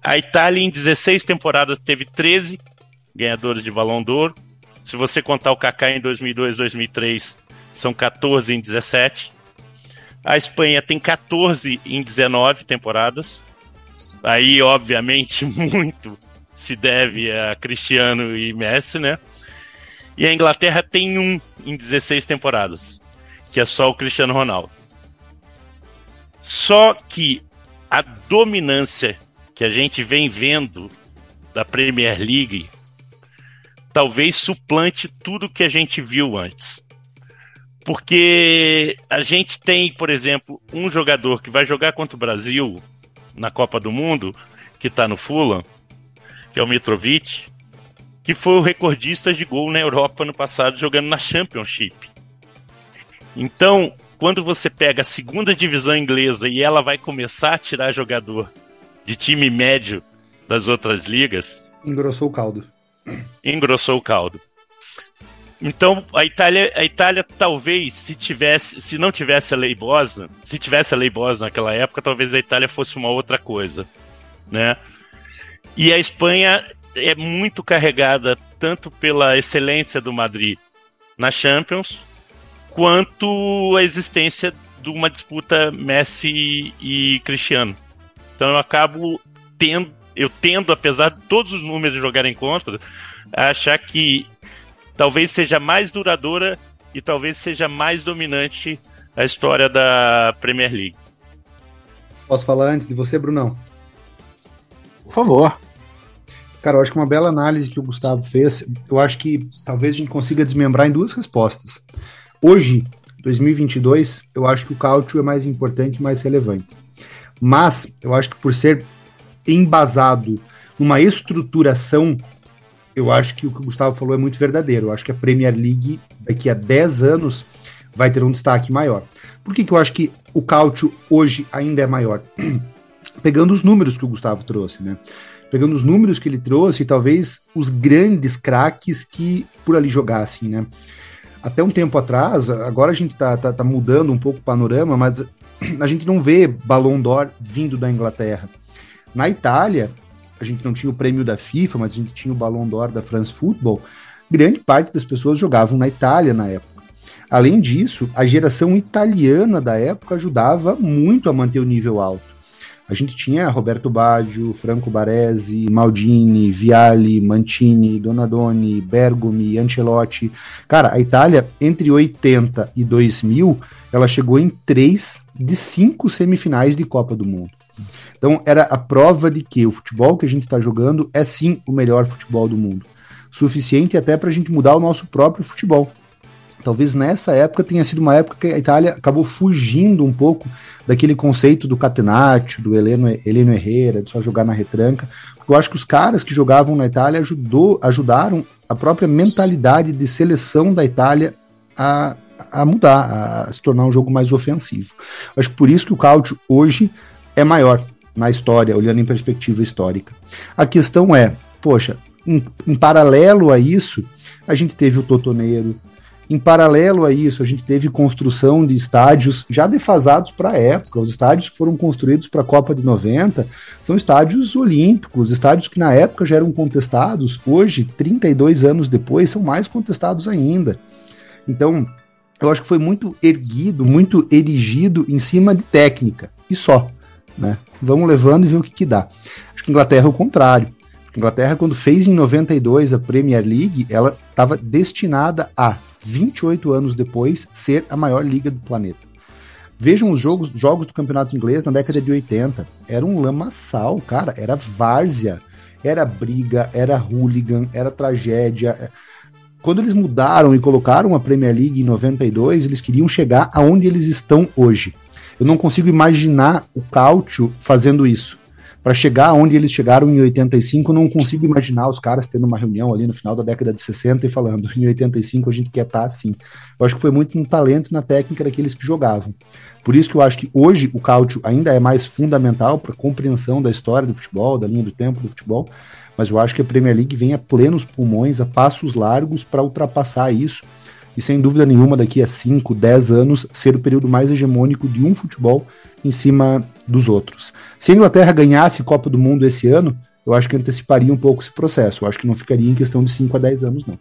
A Itália em 16 temporadas teve 13 ganhadores de Balão d'Ouro. Se você contar o Kaká em 2002, 2003, são 14 em 17. A Espanha tem 14 em 19 temporadas. Aí, obviamente, muito se deve a Cristiano e Messi, né? E a Inglaterra tem um em 16 temporadas, que é só o Cristiano Ronaldo. Só que a dominância que a gente vem vendo da Premier League talvez suplante tudo que a gente viu antes. Porque a gente tem, por exemplo, um jogador que vai jogar contra o Brasil na Copa do Mundo, que está no Fulham, que é o Mitrovic, que foi o recordista de gol na Europa no passado jogando na Championship. Então, quando você pega a segunda divisão inglesa e ela vai começar a tirar jogador de time médio das outras ligas. Engrossou o caldo. Engrossou o caldo. Então, a Itália, a Itália talvez, se tivesse, se não tivesse a lei se tivesse a lei naquela época, talvez a Itália fosse uma outra coisa, né? E a Espanha é muito carregada tanto pela excelência do Madrid na Champions, quanto a existência de uma disputa Messi e Cristiano. Então eu acabo tendo, eu tendo, apesar de todos os números jogarem contra, a achar que talvez seja mais duradoura e talvez seja mais dominante a história da Premier League. Posso falar antes de você, Brunão? Por favor. Cara, eu acho que uma bela análise que o Gustavo fez, eu acho que talvez a gente consiga desmembrar em duas respostas. Hoje, 2022, eu acho que o cálcio é mais importante e mais relevante. Mas eu acho que por ser embasado numa estruturação, eu acho que o que o Gustavo falou é muito verdadeiro. Eu acho que a Premier League, daqui a 10 anos, vai ter um destaque maior. Por que, que eu acho que o cálcio hoje ainda é maior? Pegando os números que o Gustavo trouxe, né? Pegando os números que ele trouxe talvez os grandes craques que por ali jogassem, né? Até um tempo atrás, agora a gente tá, tá, tá mudando um pouco o panorama, mas a gente não vê Ballon d'Or vindo da Inglaterra. Na Itália, a gente não tinha o prêmio da FIFA, mas a gente tinha o Ballon d'Or da France Football. Grande parte das pessoas jogavam na Itália na época. Além disso, a geração italiana da época ajudava muito a manter o nível alto. A gente tinha Roberto Baggio, Franco Baresi, Maldini, Viali, Mantini, Donadoni, Bergomi, Ancelotti. Cara, a Itália, entre 80 e 2000, ela chegou em três de cinco semifinais de Copa do Mundo. Então, era a prova de que o futebol que a gente está jogando é sim o melhor futebol do mundo. Suficiente até para a gente mudar o nosso próprio futebol. Talvez nessa época tenha sido uma época que a Itália acabou fugindo um pouco daquele conceito do catenaccio, do Heleno, Heleno Herrera, de só jogar na retranca. Eu acho que os caras que jogavam na Itália ajudou, ajudaram a própria mentalidade de seleção da Itália a, a mudar, a se tornar um jogo mais ofensivo. Acho que por isso que o Cáudio hoje é maior na história, olhando em perspectiva histórica. A questão é, poxa, em, em paralelo a isso, a gente teve o Totoneiro, em paralelo a isso, a gente teve construção de estádios já defasados para a época. Os estádios que foram construídos para a Copa de 90 são estádios olímpicos, estádios que na época já eram contestados, hoje, 32 anos depois, são mais contestados ainda. Então, eu acho que foi muito erguido, muito erigido em cima de técnica, e só. Né? Vamos levando e ver o que, que dá. Acho que Inglaterra é o contrário. A Inglaterra, quando fez em 92 a Premier League, ela estava destinada a 28 anos depois, ser a maior liga do planeta. Vejam os jogos, jogos do campeonato inglês na década de 80. Era um lamaçal, cara. Era várzea, era briga, era hooligan, era tragédia. Quando eles mudaram e colocaram a Premier League em 92, eles queriam chegar aonde eles estão hoje. Eu não consigo imaginar o Cautio fazendo isso para chegar onde eles chegaram em 85, não consigo imaginar os caras tendo uma reunião ali no final da década de 60 e falando, em 85 a gente quer estar tá assim. Eu acho que foi muito um talento na técnica daqueles que jogavam. Por isso que eu acho que hoje o cálcio ainda é mais fundamental para a compreensão da história do futebol, da linha do tempo do futebol, mas eu acho que a Premier League vem a plenos pulmões, a passos largos para ultrapassar isso e sem dúvida nenhuma daqui a 5, 10 anos ser o período mais hegemônico de um futebol em cima dos outros. Se a Inglaterra ganhasse Copa do Mundo esse ano, eu acho que anteciparia um pouco esse processo. Eu acho que não ficaria em questão de 5 a 10 anos, não.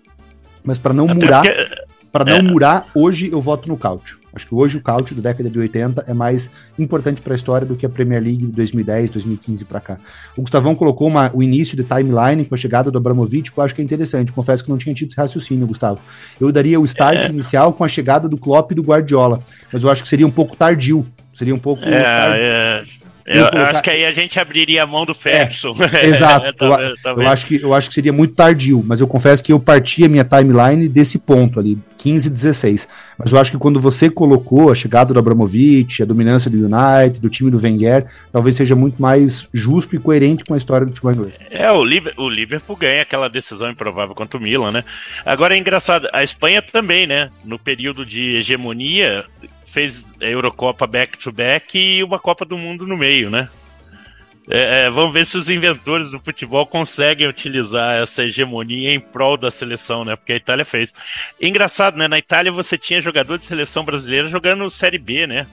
Mas para não Até murar, porque... para não é. murar, hoje eu voto no cálcio. Acho que hoje o cálcio da década de 80 é mais importante para a história do que a Premier League de 2010, 2015 para cá. O Gustavão colocou uma, o início de timeline com a chegada do Abramovich, que eu acho que é interessante. Confesso que não tinha tido esse raciocínio, Gustavo. Eu daria o start é. inicial com a chegada do Klopp e do Guardiola, mas eu acho que seria um pouco tardio. Seria um pouco. É, é. Eu, eu acho que aí a gente abriria a mão do Ferguson. É, exato. tá, eu, tá eu, acho que, eu acho que seria muito tardio, mas eu confesso que eu parti a minha timeline desse ponto ali, 15, 16. Mas eu acho que quando você colocou a chegada do Abramovich, a dominância do United, do time do Wenger, talvez seja muito mais justo e coerente com a história do futebol inglês. É, o, Liverpool, o Liverpool ganha aquela decisão improvável contra o Milan, né? Agora é engraçado, a Espanha também, né? No período de hegemonia, fez a Eurocopa back-to-back e uma Copa do Mundo no meio, né? É, é, vamos ver se os inventores do futebol conseguem utilizar essa hegemonia em prol da seleção, né? Porque a Itália fez. Engraçado, né? Na Itália você tinha jogador de seleção brasileira jogando Série B, né?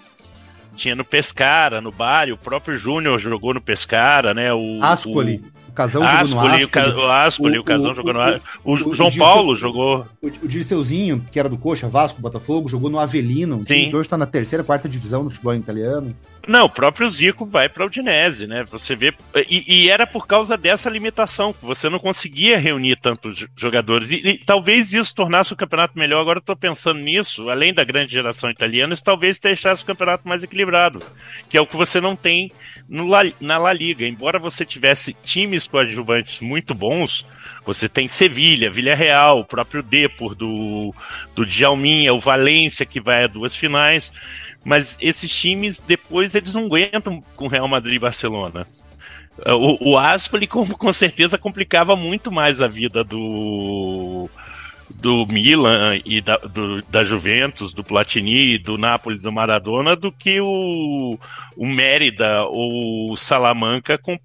Tinha no Pescara, no Bari, o próprio Júnior jogou no Pescara, né? O, Ascoli. Casão Ascoli, jogou no o, o Ascoli, o, o Casão jogou no O, o João Paulo jogou. O, Dirceuzinho, que era do Coxa, Vasco, Botafogo, jogou no Avelino. O time hoje está na terceira, quarta divisão no futebol italiano. Não, o próprio Zico vai para o Udinese, né? Você vê. E, e, era por causa dessa limitação, que você não conseguia reunir tantos jogadores. E, e talvez isso tornasse o campeonato melhor. Agora eu estou pensando nisso, além da grande geração italiana, isso talvez deixasse o campeonato mais equilibrado. Que é o que você não tem La, na La Liga. Embora você tivesse times coadjuvantes muito bons, você tem Sevilha, Villarreal, o próprio Depor do, do Djalminha, o Valência, que vai a duas finais. Mas esses times, depois, eles não aguentam com Real Madrid e Barcelona. O, o Ascoli, com, com certeza, complicava muito mais a vida do do Milan e da, do, da Juventus, do Platini, do Napoli, do Maradona, do que o, o Mérida ou o Salamanca com,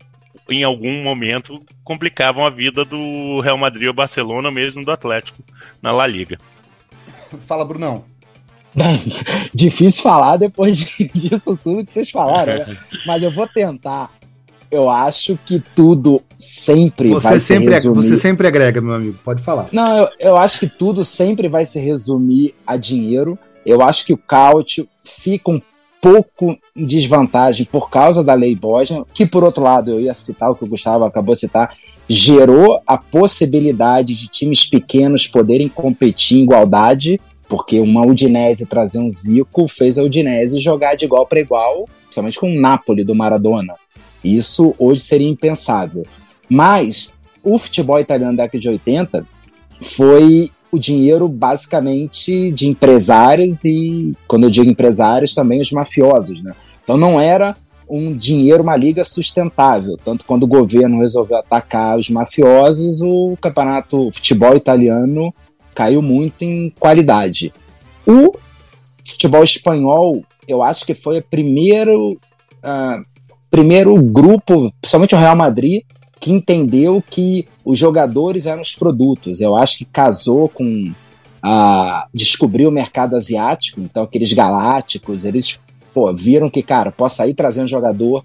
em algum momento complicavam a vida do Real Madrid ou Barcelona, mesmo do Atlético na La Liga. Fala, Brunão. Difícil falar depois disso tudo que vocês falaram, né? mas eu vou tentar. Eu acho que tudo sempre você vai sempre se resumir... Você sempre agrega, meu amigo, pode falar. Não, eu, eu acho que tudo sempre vai se resumir a dinheiro. Eu acho que o Cautio fica um pouco em desvantagem por causa da lei Bosnia, que por outro lado eu ia citar o que o Gustavo acabou de citar, gerou a possibilidade de times pequenos poderem competir em igualdade porque uma Udinese trazer um Zico fez a Udinese jogar de igual para igual, principalmente com o Napoli do Maradona. Isso hoje seria impensável. Mas o futebol italiano da década de 80 foi o dinheiro basicamente de empresários e, quando eu digo empresários, também os mafiosos. Né? Então não era um dinheiro, uma liga sustentável. Tanto quando o governo resolveu atacar os mafiosos, o campeonato o futebol italiano caiu muito em qualidade. O futebol espanhol, eu acho que foi o primeiro, uh, primeiro grupo, principalmente o Real Madrid, que entendeu que os jogadores eram os produtos. Eu acho que casou com a descobrir o mercado asiático, então aqueles galácticos, eles pô, viram que, cara, posso sair trazendo um jogador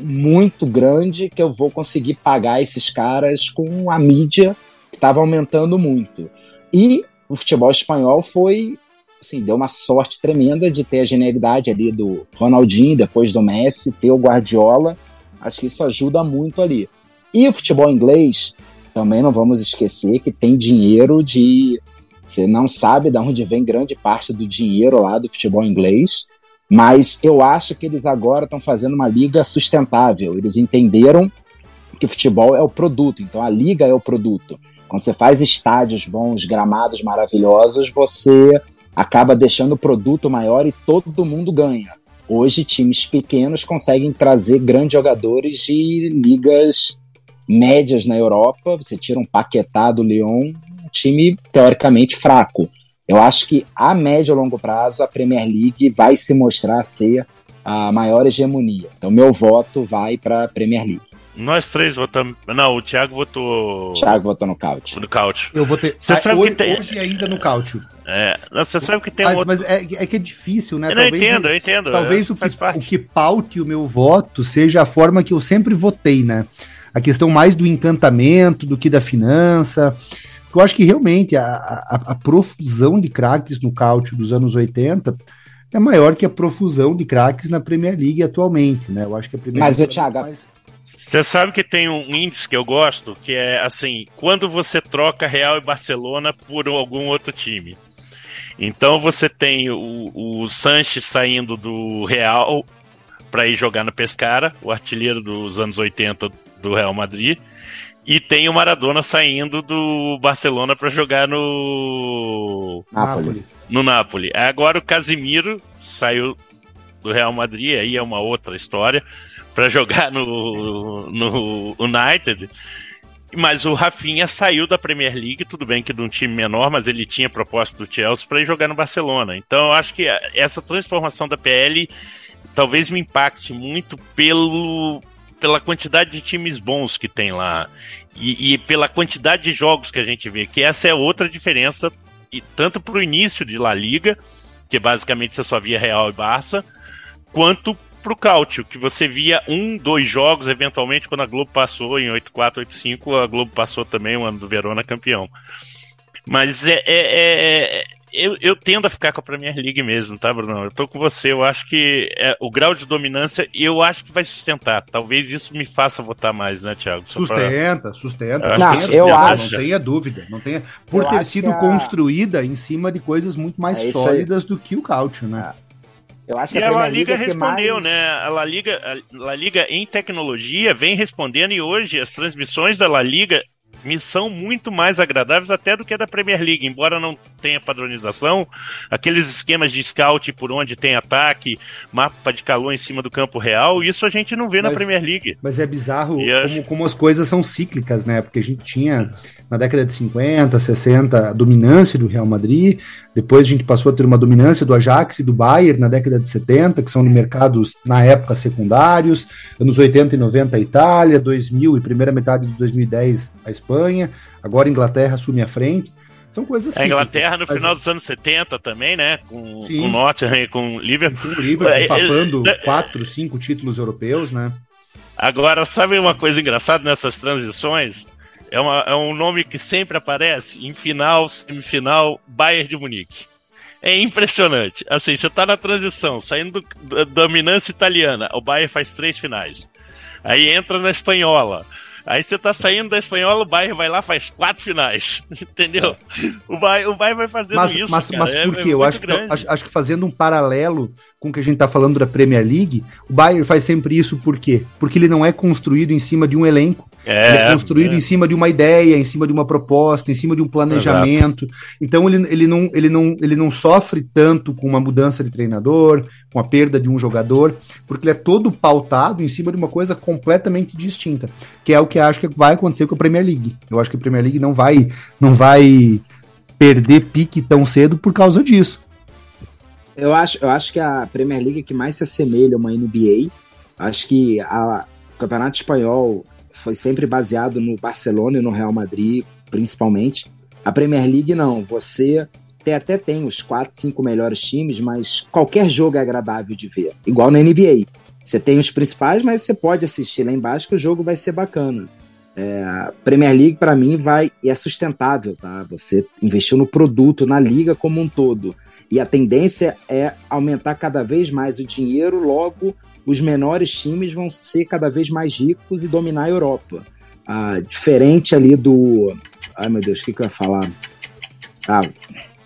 muito grande que eu vou conseguir pagar esses caras com a mídia que estava aumentando muito. E o futebol espanhol foi, assim, deu uma sorte tremenda de ter a genialidade ali do Ronaldinho, depois do Messi, ter o Guardiola. Acho que isso ajuda muito ali. E o futebol inglês, também não vamos esquecer que tem dinheiro de. Você não sabe de onde vem grande parte do dinheiro lá do futebol inglês, mas eu acho que eles agora estão fazendo uma liga sustentável. Eles entenderam que o futebol é o produto, então a liga é o produto. Quando você faz estádios bons, gramados maravilhosos, você acaba deixando o produto maior e todo mundo ganha. Hoje, times pequenos conseguem trazer grandes jogadores de ligas médias na Europa. Você tira um Paquetá do Lyon, um time teoricamente fraco. Eu acho que a médio e longo prazo a Premier League vai se mostrar ser a maior hegemonia. Então, meu voto vai para a Premier League. Nós três votamos. Não, o Thiago votou. Thiago votou no Couch. No Couch. Eu votei. Você ah, sabe hoje, que tem. Hoje ainda no Couch. É. Você sabe que tem mas, outro... mas é, é, que é difícil, né? Eu talvez, eu entendo, eu entendo. Talvez é, o, que, o que paute o meu voto seja a forma que eu sempre votei, né? A questão mais do encantamento do que da finança. Eu acho que realmente a, a, a profusão de craques no Couch dos anos 80 é maior que a profusão de craques na Premier League atualmente, né? Eu acho que a Premier Mas, League. Mas, Thiago, mais... Você sabe que tem um índice que eu gosto, que é assim, quando você troca Real e Barcelona por algum outro time. Então você tem o, o Sanches saindo do Real para ir jogar no Pescara, o artilheiro dos anos 80 do Real Madrid, e tem o Maradona saindo do Barcelona para jogar no Napoli. No Napoli. Agora o Casimiro saiu do Real Madrid, aí é uma outra história para jogar no, no United. Mas o Rafinha saiu da Premier League, tudo bem que de um time menor, mas ele tinha proposta do Chelsea para ir jogar no Barcelona. Então eu acho que essa transformação da PL talvez me impacte muito pelo, pela quantidade de times bons que tem lá e, e pela quantidade de jogos que a gente vê, que essa é outra diferença, e tanto para o início de La Liga, que basicamente você só via Real e Barça, quanto pro Cáutio, que você via um, dois jogos, eventualmente, quando a Globo passou em 8-4, 8-5, a Globo passou também o ano do Verona campeão. Mas é, é, é eu, eu, tendo a ficar com a Premier League mesmo, tá, Bruno? Eu tô com você. Eu acho que é, o grau de dominância, eu acho que vai sustentar. Talvez isso me faça votar mais, né, Thiago? Só sustenta, pra... sustenta. Eu não, acho eu acho. Não tenha dúvida. Não tenha, por eu ter sido a... construída em cima de coisas muito mais é sólidas do que o Cálcio, né? É. Eu acho que e a, a La Liga respondeu, mais... né? A La Liga, a La Liga em tecnologia vem respondendo e hoje as transmissões da La Liga me são muito mais agradáveis até do que a da Premier League, embora não tenha padronização, aqueles esquemas de scout por onde tem ataque, mapa de calor em cima do campo real, isso a gente não vê mas, na Premier League. Mas é bizarro como, como as coisas são cíclicas, né? Porque a gente tinha na década de 50, 60, a dominância do Real Madrid. Depois a gente passou a ter uma dominância do Ajax e do Bayern na década de 70, que são de mercados, na época, secundários. Anos 80 e 90 a Itália, 2000 e primeira metade de 2010 a Espanha. Agora a Inglaterra assume a frente. São coisas assim. A Inglaterra no final dos anos 70 também, né? Com, Sim. com Nottingham e com Liverpool. Com o Liverpool, é, papando é, quatro, cinco títulos europeus, né? Agora, sabe uma coisa engraçada nessas transições? É, uma, é um nome que sempre aparece em final, semifinal, Bayern de Munique. É impressionante. Assim, você tá na transição, saindo da dominância italiana, o Bayern faz três finais. Aí entra na espanhola. Aí você tá saindo da espanhola, o Bayern vai lá faz quatro finais. Entendeu? O Bayern, o Bayern vai fazendo mas, isso. Mas, mas é, por quê? É eu acho que, acho, acho, que fazendo um paralelo com o que a gente tá falando da Premier League, o Bayern faz sempre isso por quê? Porque ele não é construído em cima de um elenco. É, ele é construído é. em cima de uma ideia, em cima de uma proposta, em cima de um planejamento. Exato. Então ele, ele, não, ele, não, ele não sofre tanto com uma mudança de treinador, com a perda de um jogador, porque ele é todo pautado em cima de uma coisa completamente distinta, que é o que acho que vai acontecer com a Premier League. Eu acho que a Premier League não vai, não vai perder pique tão cedo por causa disso. Eu acho, eu acho que a Premier League é que mais se assemelha a uma NBA. Acho que a, o Campeonato Espanhol foi sempre baseado no Barcelona e no Real Madrid, principalmente. A Premier League não, você tem, até tem os quatro, cinco melhores times, mas qualquer jogo é agradável de ver, igual na NBA. Você tem os principais, mas você pode assistir lá embaixo que o jogo vai ser bacana. É, a Premier League, para mim, vai é sustentável, tá? Você investiu no produto, na liga como um todo. E a tendência é aumentar cada vez mais o dinheiro, logo os menores times vão ser cada vez mais ricos e dominar a Europa. Ah, diferente ali do. Ai meu Deus, o que, que eu ia falar? Ah,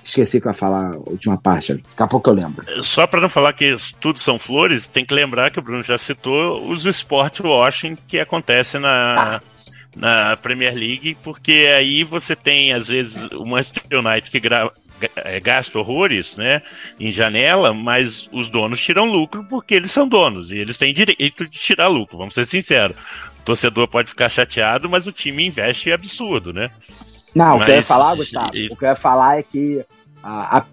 esqueci que eu ia falar a última parte. Daqui a pouco eu lembro. Só para não falar que tudo são flores, tem que lembrar que o Bruno já citou os sport washing que acontece na. Ah na Premier League, porque aí você tem, às vezes, o Manchester United que gra é, gasta horrores, né, em janela, mas os donos tiram lucro porque eles são donos e eles têm direito de tirar lucro, vamos ser sinceros. O torcedor pode ficar chateado, mas o time investe absurdo, né? Não, mas, o que eu ia falar, Gustavo, e... o que eu ia falar é que a, a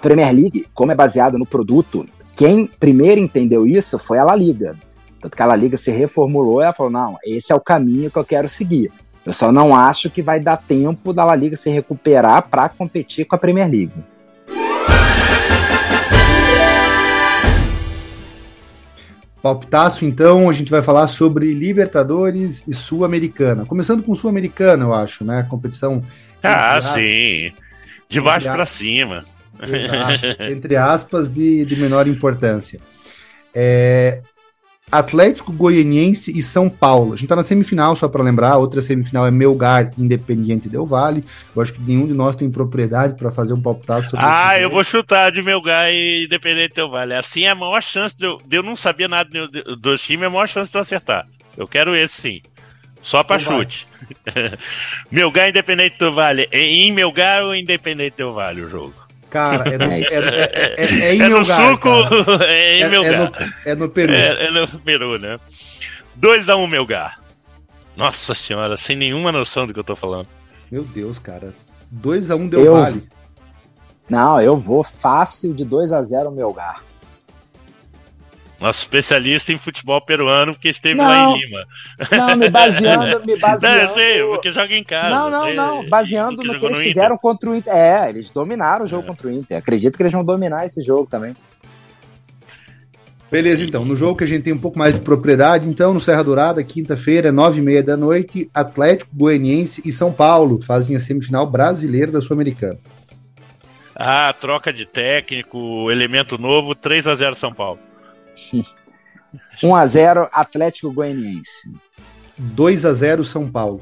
Premier League, como é baseada no produto, quem primeiro entendeu isso foi a La Liga. Tanto que a La Liga se reformulou e ela falou: não, esse é o caminho que eu quero seguir. Eu só não acho que vai dar tempo da La Liga se recuperar para competir com a Premier League. Palpitaço, então, a gente vai falar sobre Libertadores e Sul-Americana. Começando com Sul-Americana, eu acho, né? Competição. Ah, sim. De baixo para cima. Exato. entre aspas, de, de menor importância. É, Atlético Goianiense e São Paulo. A gente tá na semifinal, só para lembrar. A outra semifinal é Melgar Independiente Del Vale. Eu acho que nenhum de nós tem propriedade para fazer um palpitado sobre Ah, eu vou chutar de Melgar e Independente Del Vale. Assim é a maior chance de eu, de eu não saber nada dos do time, é a maior chance de eu acertar. Eu quero esse sim. Só para então chute. Melgar Independente Del Vale. Em Melgar ou Independente Del Vale o jogo? Cara, é, no, é, é, é, é em é no suco, é em Melgar. No, é, no, Peru. É, no Peru, né? 2x1 um, Melgar. Nossa senhora, sem nenhuma noção do que eu tô falando. Meu Deus, cara. 2x1 um deu eu... vale. Não, eu vou fácil de 2x0 Melgar. Nosso especialista em futebol peruano, porque esteve não, lá em Lima. Não, me baseando, me baseando. Não, sei, porque joga em casa. Não, não, não. Baseando no que eles fizeram contra o Inter. É, eles dominaram o jogo é. contra o Inter. Acredito que eles vão dominar esse jogo também. Beleza, então. No jogo que a gente tem um pouco mais de propriedade, então, no Serra Dourada, quinta-feira, nove e meia da noite, Atlético Goianiense e São Paulo fazem a semifinal brasileira da Sul-Americana. Ah, troca de técnico, elemento novo, 3 a 0 São Paulo. 1 a 0 Atlético Goianiense. 2 a 0 São Paulo.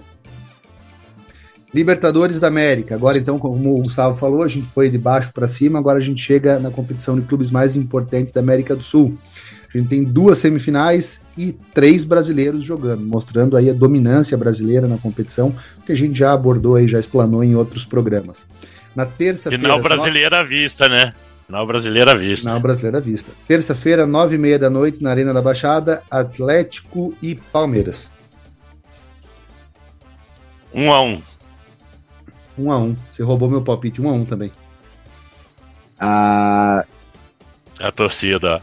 Libertadores da América. Agora, então, como o Gustavo falou, a gente foi de baixo para cima. Agora a gente chega na competição de clubes mais importantes da América do Sul. A gente tem duas semifinais e três brasileiros jogando, mostrando aí a dominância brasileira na competição, que a gente já abordou aí, já explanou em outros programas. Na terça-feira. Final brasileira à vista, né? Final brasileira à vista. Final brasileira à vista. Terça-feira, nove e meia da noite, na Arena da Baixada, Atlético e Palmeiras. Um a um. Um a um. Você roubou meu palpite, um a um também. Ah. A torcida.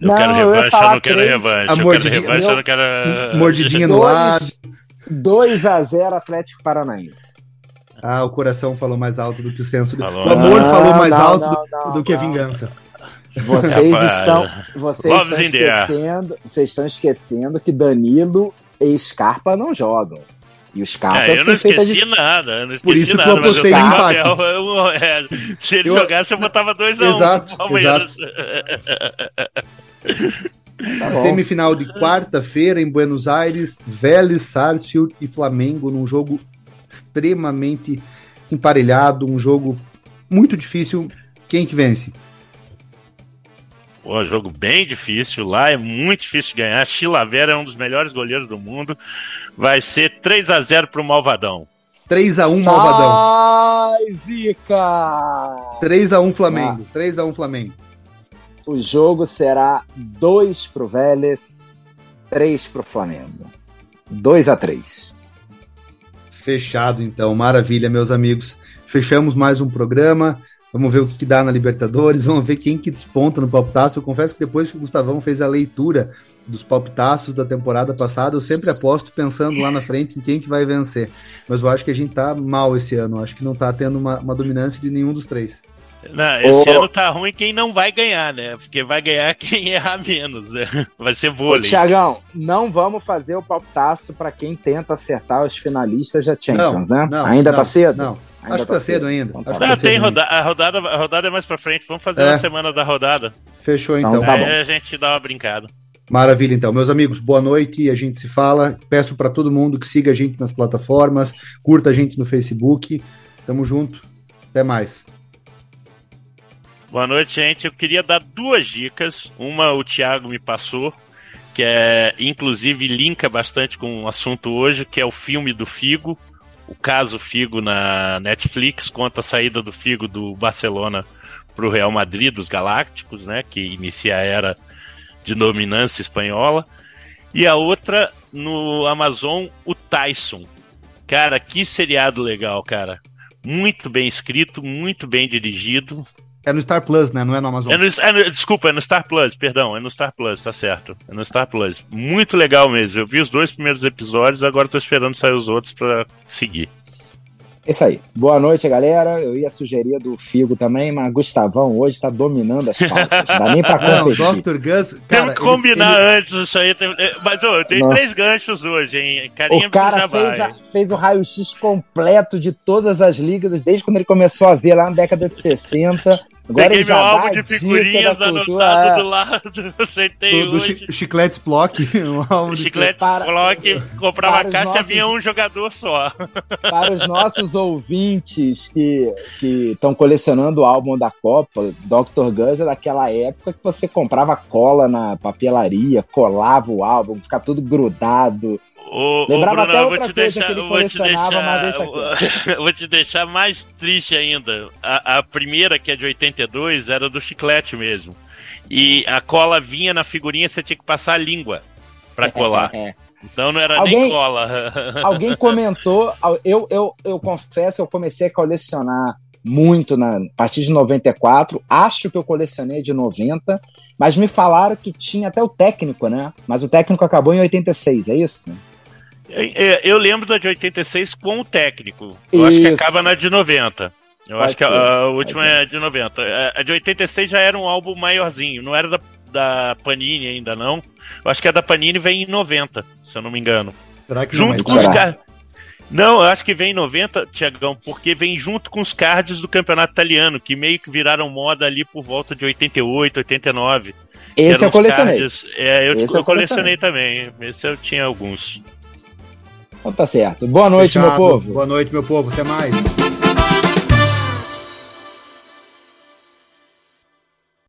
Eu não, quero revanche, eu, eu não quero três. revanche. A eu mordidinha, quero revanche, meu... eu não quero. Mordidinha no lado. 2 a 0 Atlético Paranaense. Ah, o coração falou mais alto do que o senso. Falou. O amor não, falou mais não, alto não, do, do, que a vingança. Vocês estão, vocês estão esquecendo, vocês estão esquecendo que Danilo e Scarpa não jogam. E os caras. É, eu não esqueci nada, eu não esqueci Por isso nada, que eu apostei em empate. Eu, eu, é, se ele eu... jogasse, eu botava 2x1 um exato, Palmeiras. Tá semifinal de quarta-feira em Buenos Aires, Vélez, Sarsfield e Flamengo num jogo extremamente emparelhado, um jogo muito difícil. Quem que vence? Pô, jogo bem difícil. Lá é muito difícil ganhar. Chilavera é um dos melhores goleiros do mundo. Vai ser 3 a 0 pro Malvadão. 3 a 1 Malvadão. Sai, Zica! 3 a 1 Flamengo. Ah. 3 a 1 Flamengo. O jogo será 2 pro Vélez, 3 pro Flamengo. 2 a 3. Fechado então. Maravilha, meus amigos. Fechamos mais um programa. Vamos ver o que, que, dá na Libertadores, vamos ver quem que desponta no palpitaço. Eu confesso que depois que o Gustavão fez a leitura dos palpitaços da temporada passada, eu sempre aposto pensando lá na frente em quem que vai vencer. Mas eu acho que a gente tá mal esse ano, eu acho que não tá tendo uma, uma dominância de nenhum dos três. Não, esse ano tá ruim quem não vai ganhar, né? Porque vai ganhar quem errar menos. Né? Vai ser vôlei. Tiagão, não vamos fazer o palpitaço para quem tenta acertar os finalistas da Champions, não, né? Não, Ainda não, tá cedo? Não. Ainda Acho que tá, tá cedo, ainda. Então, tá não, tem roda a, rodada, a rodada é mais pra frente. Vamos fazer é. semana da rodada. Fechou então. então tá bom. Aí a gente dá uma brincada. Maravilha, então. Meus amigos, boa noite. A gente se fala. Peço para todo mundo que siga a gente nas plataformas, curta a gente no Facebook. Tamo junto. Até mais. Boa noite, gente. Eu queria dar duas dicas. Uma o Thiago me passou, que é inclusive linka bastante com o assunto hoje, que é o filme do Figo o caso Figo na Netflix conta a saída do Figo do Barcelona para o Real Madrid dos Galácticos, né, que inicia a era de dominância espanhola. E a outra no Amazon, o Tyson. Cara, que seriado legal, cara. Muito bem escrito, muito bem dirigido. É no Star Plus, né? Não é no Amazon. É no, é no, desculpa, é no Star Plus, perdão. É no Star Plus, tá certo. É no Star Plus. Muito legal mesmo. Eu vi os dois primeiros episódios, agora tô esperando sair os outros para seguir. Isso aí. Boa noite, galera. Eu ia sugerir do Figo também, mas Gustavão hoje está dominando as pautas. Não dá nem pra competir. Não, Dr. Gus, cara, Temos que combinar ele, antes isso aí. É, mas, ô, tem Não. três ganchos hoje, hein? Carinha o cara fez, a, fez o raio-x completo de todas as ligas, desde quando ele começou a ver lá na década de 60. Agora Peguei meu álbum de figurinhas anotado é. do lado, sentei do, do hoje. Chicletes Block. Um álbum Chicletes Block, comprava a caixa nossos, vinha um jogador só. Para os nossos ouvintes que estão colecionando o álbum da Copa, Dr. Gus é daquela época que você comprava cola na papelaria, colava o álbum, ficava tudo grudado. Ô, Lembrava ô, Bruno, até outra coisa deixar, que ele colecionava, mas deixa aqui. vou te deixar mais triste ainda. A, a, primeira, que é de 82, era do chiclete mesmo. E a cola vinha na figurinha, você tinha que passar a língua para colar. É, é. Então não era alguém, nem cola. alguém comentou, eu, eu, eu confesso, eu comecei a colecionar muito na, a partir de 94. Acho que eu colecionei de 90, mas me falaram que tinha até o técnico, né? Mas o técnico acabou em 86, é isso? Eu lembro da de 86 com o técnico. Eu Isso. acho que acaba na de 90. Eu Pode acho que a, a última é de 90. A de 86 já era um álbum maiorzinho, não era da da Panini ainda não. Eu acho que a da Panini vem em 90, se eu não me engano. Será que junto não é com os cards. Não, eu acho que vem em 90, Tiagão, porque vem junto com os cards do campeonato italiano, que meio que viraram moda ali por volta de 88, 89. Esse eu colecionei. Cards, é, eu, Esse eu colecionei. também. Esse eu tinha alguns. Então tá certo. Boa noite, meu Fechado. povo. Boa noite, meu povo. Até mais.